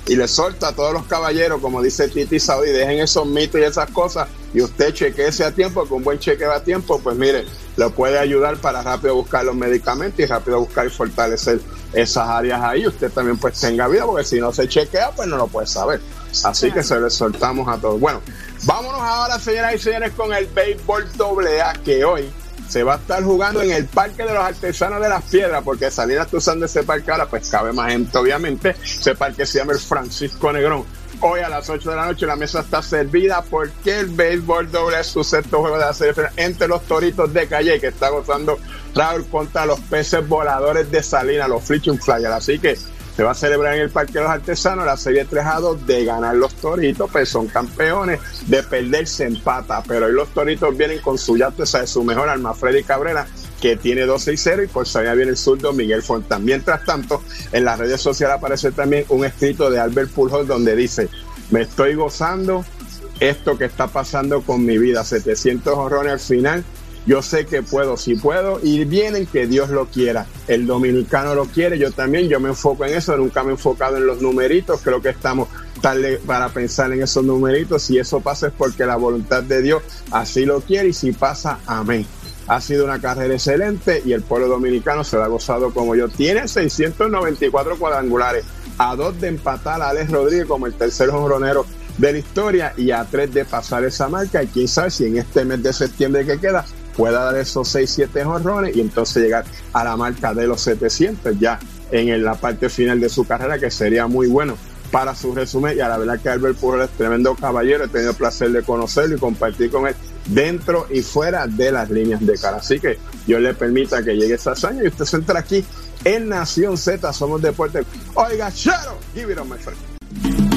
A: Y le solta a todos los caballeros, como dice Titi Saudi, dejen esos mitos y esas cosas y usted chequeese a tiempo, con un buen cheque a tiempo, pues mire, lo puede ayudar para rápido buscar los medicamentos y rápido buscar y fortalecer esas áreas ahí. Usted también pues tenga vida, porque si no se chequea, pues no lo puede saber. Así que se le soltamos a todos. Bueno, vámonos ahora, señoras y señores, con el béisbol doble A que hoy se va a estar jugando en el Parque de los Artesanos de las Piedras, porque Salinas está usando ese parque ahora, pues cabe más gente, obviamente. Ese parque se llama el Francisco Negrón. Hoy a las 8 de la noche la mesa está servida porque el béisbol doble es su sexto juego de la serie final entre los toritos de Calle que está gozando Raúl contra los peces voladores de Salinas, los Fliching Flyers. Así que se va a celebrar en el Parque de los Artesanos la serie 3 a 2 de ganar los toritos, pues son campeones, de perder se empata, pero hoy los toritos vienen con su ya, de su mejor arma, Freddy Cabrera, que tiene 12 y 0 y por allá viene el zurdo Miguel Fontán. Mientras tanto, en las redes sociales aparece también un escrito de Albert Pujol donde dice, me estoy gozando esto que está pasando con mi vida, 700 horrones al final, yo sé que puedo, si puedo, y vienen que Dios lo quiera. El dominicano lo quiere, yo también, yo me enfoco en eso, nunca me he enfocado en los numeritos, creo que estamos tarde para pensar en esos numeritos, si eso pasa es porque la voluntad de Dios así lo quiere y si pasa, amén. Ha sido una carrera excelente y el pueblo dominicano se lo ha gozado como yo. Tiene 694 cuadrangulares, a dos de empatar a Alex Rodríguez como el tercer jonronero de la historia y a tres de pasar esa marca. Y quién sabe si en este mes de septiembre que queda pueda dar esos 6, 7 jorrones y entonces llegar a la marca de los 700 ya en la parte final de su carrera, que sería muy bueno para su resumen. Y a la verdad que Albert Pujol es tremendo caballero, he tenido el placer de conocerlo y compartir con él dentro y fuera de las líneas de cara. Así que yo le permita que llegue esa hazaña y usted se entra aquí en Nación Z, somos deporte. Oiga, Chero, give it on my friend.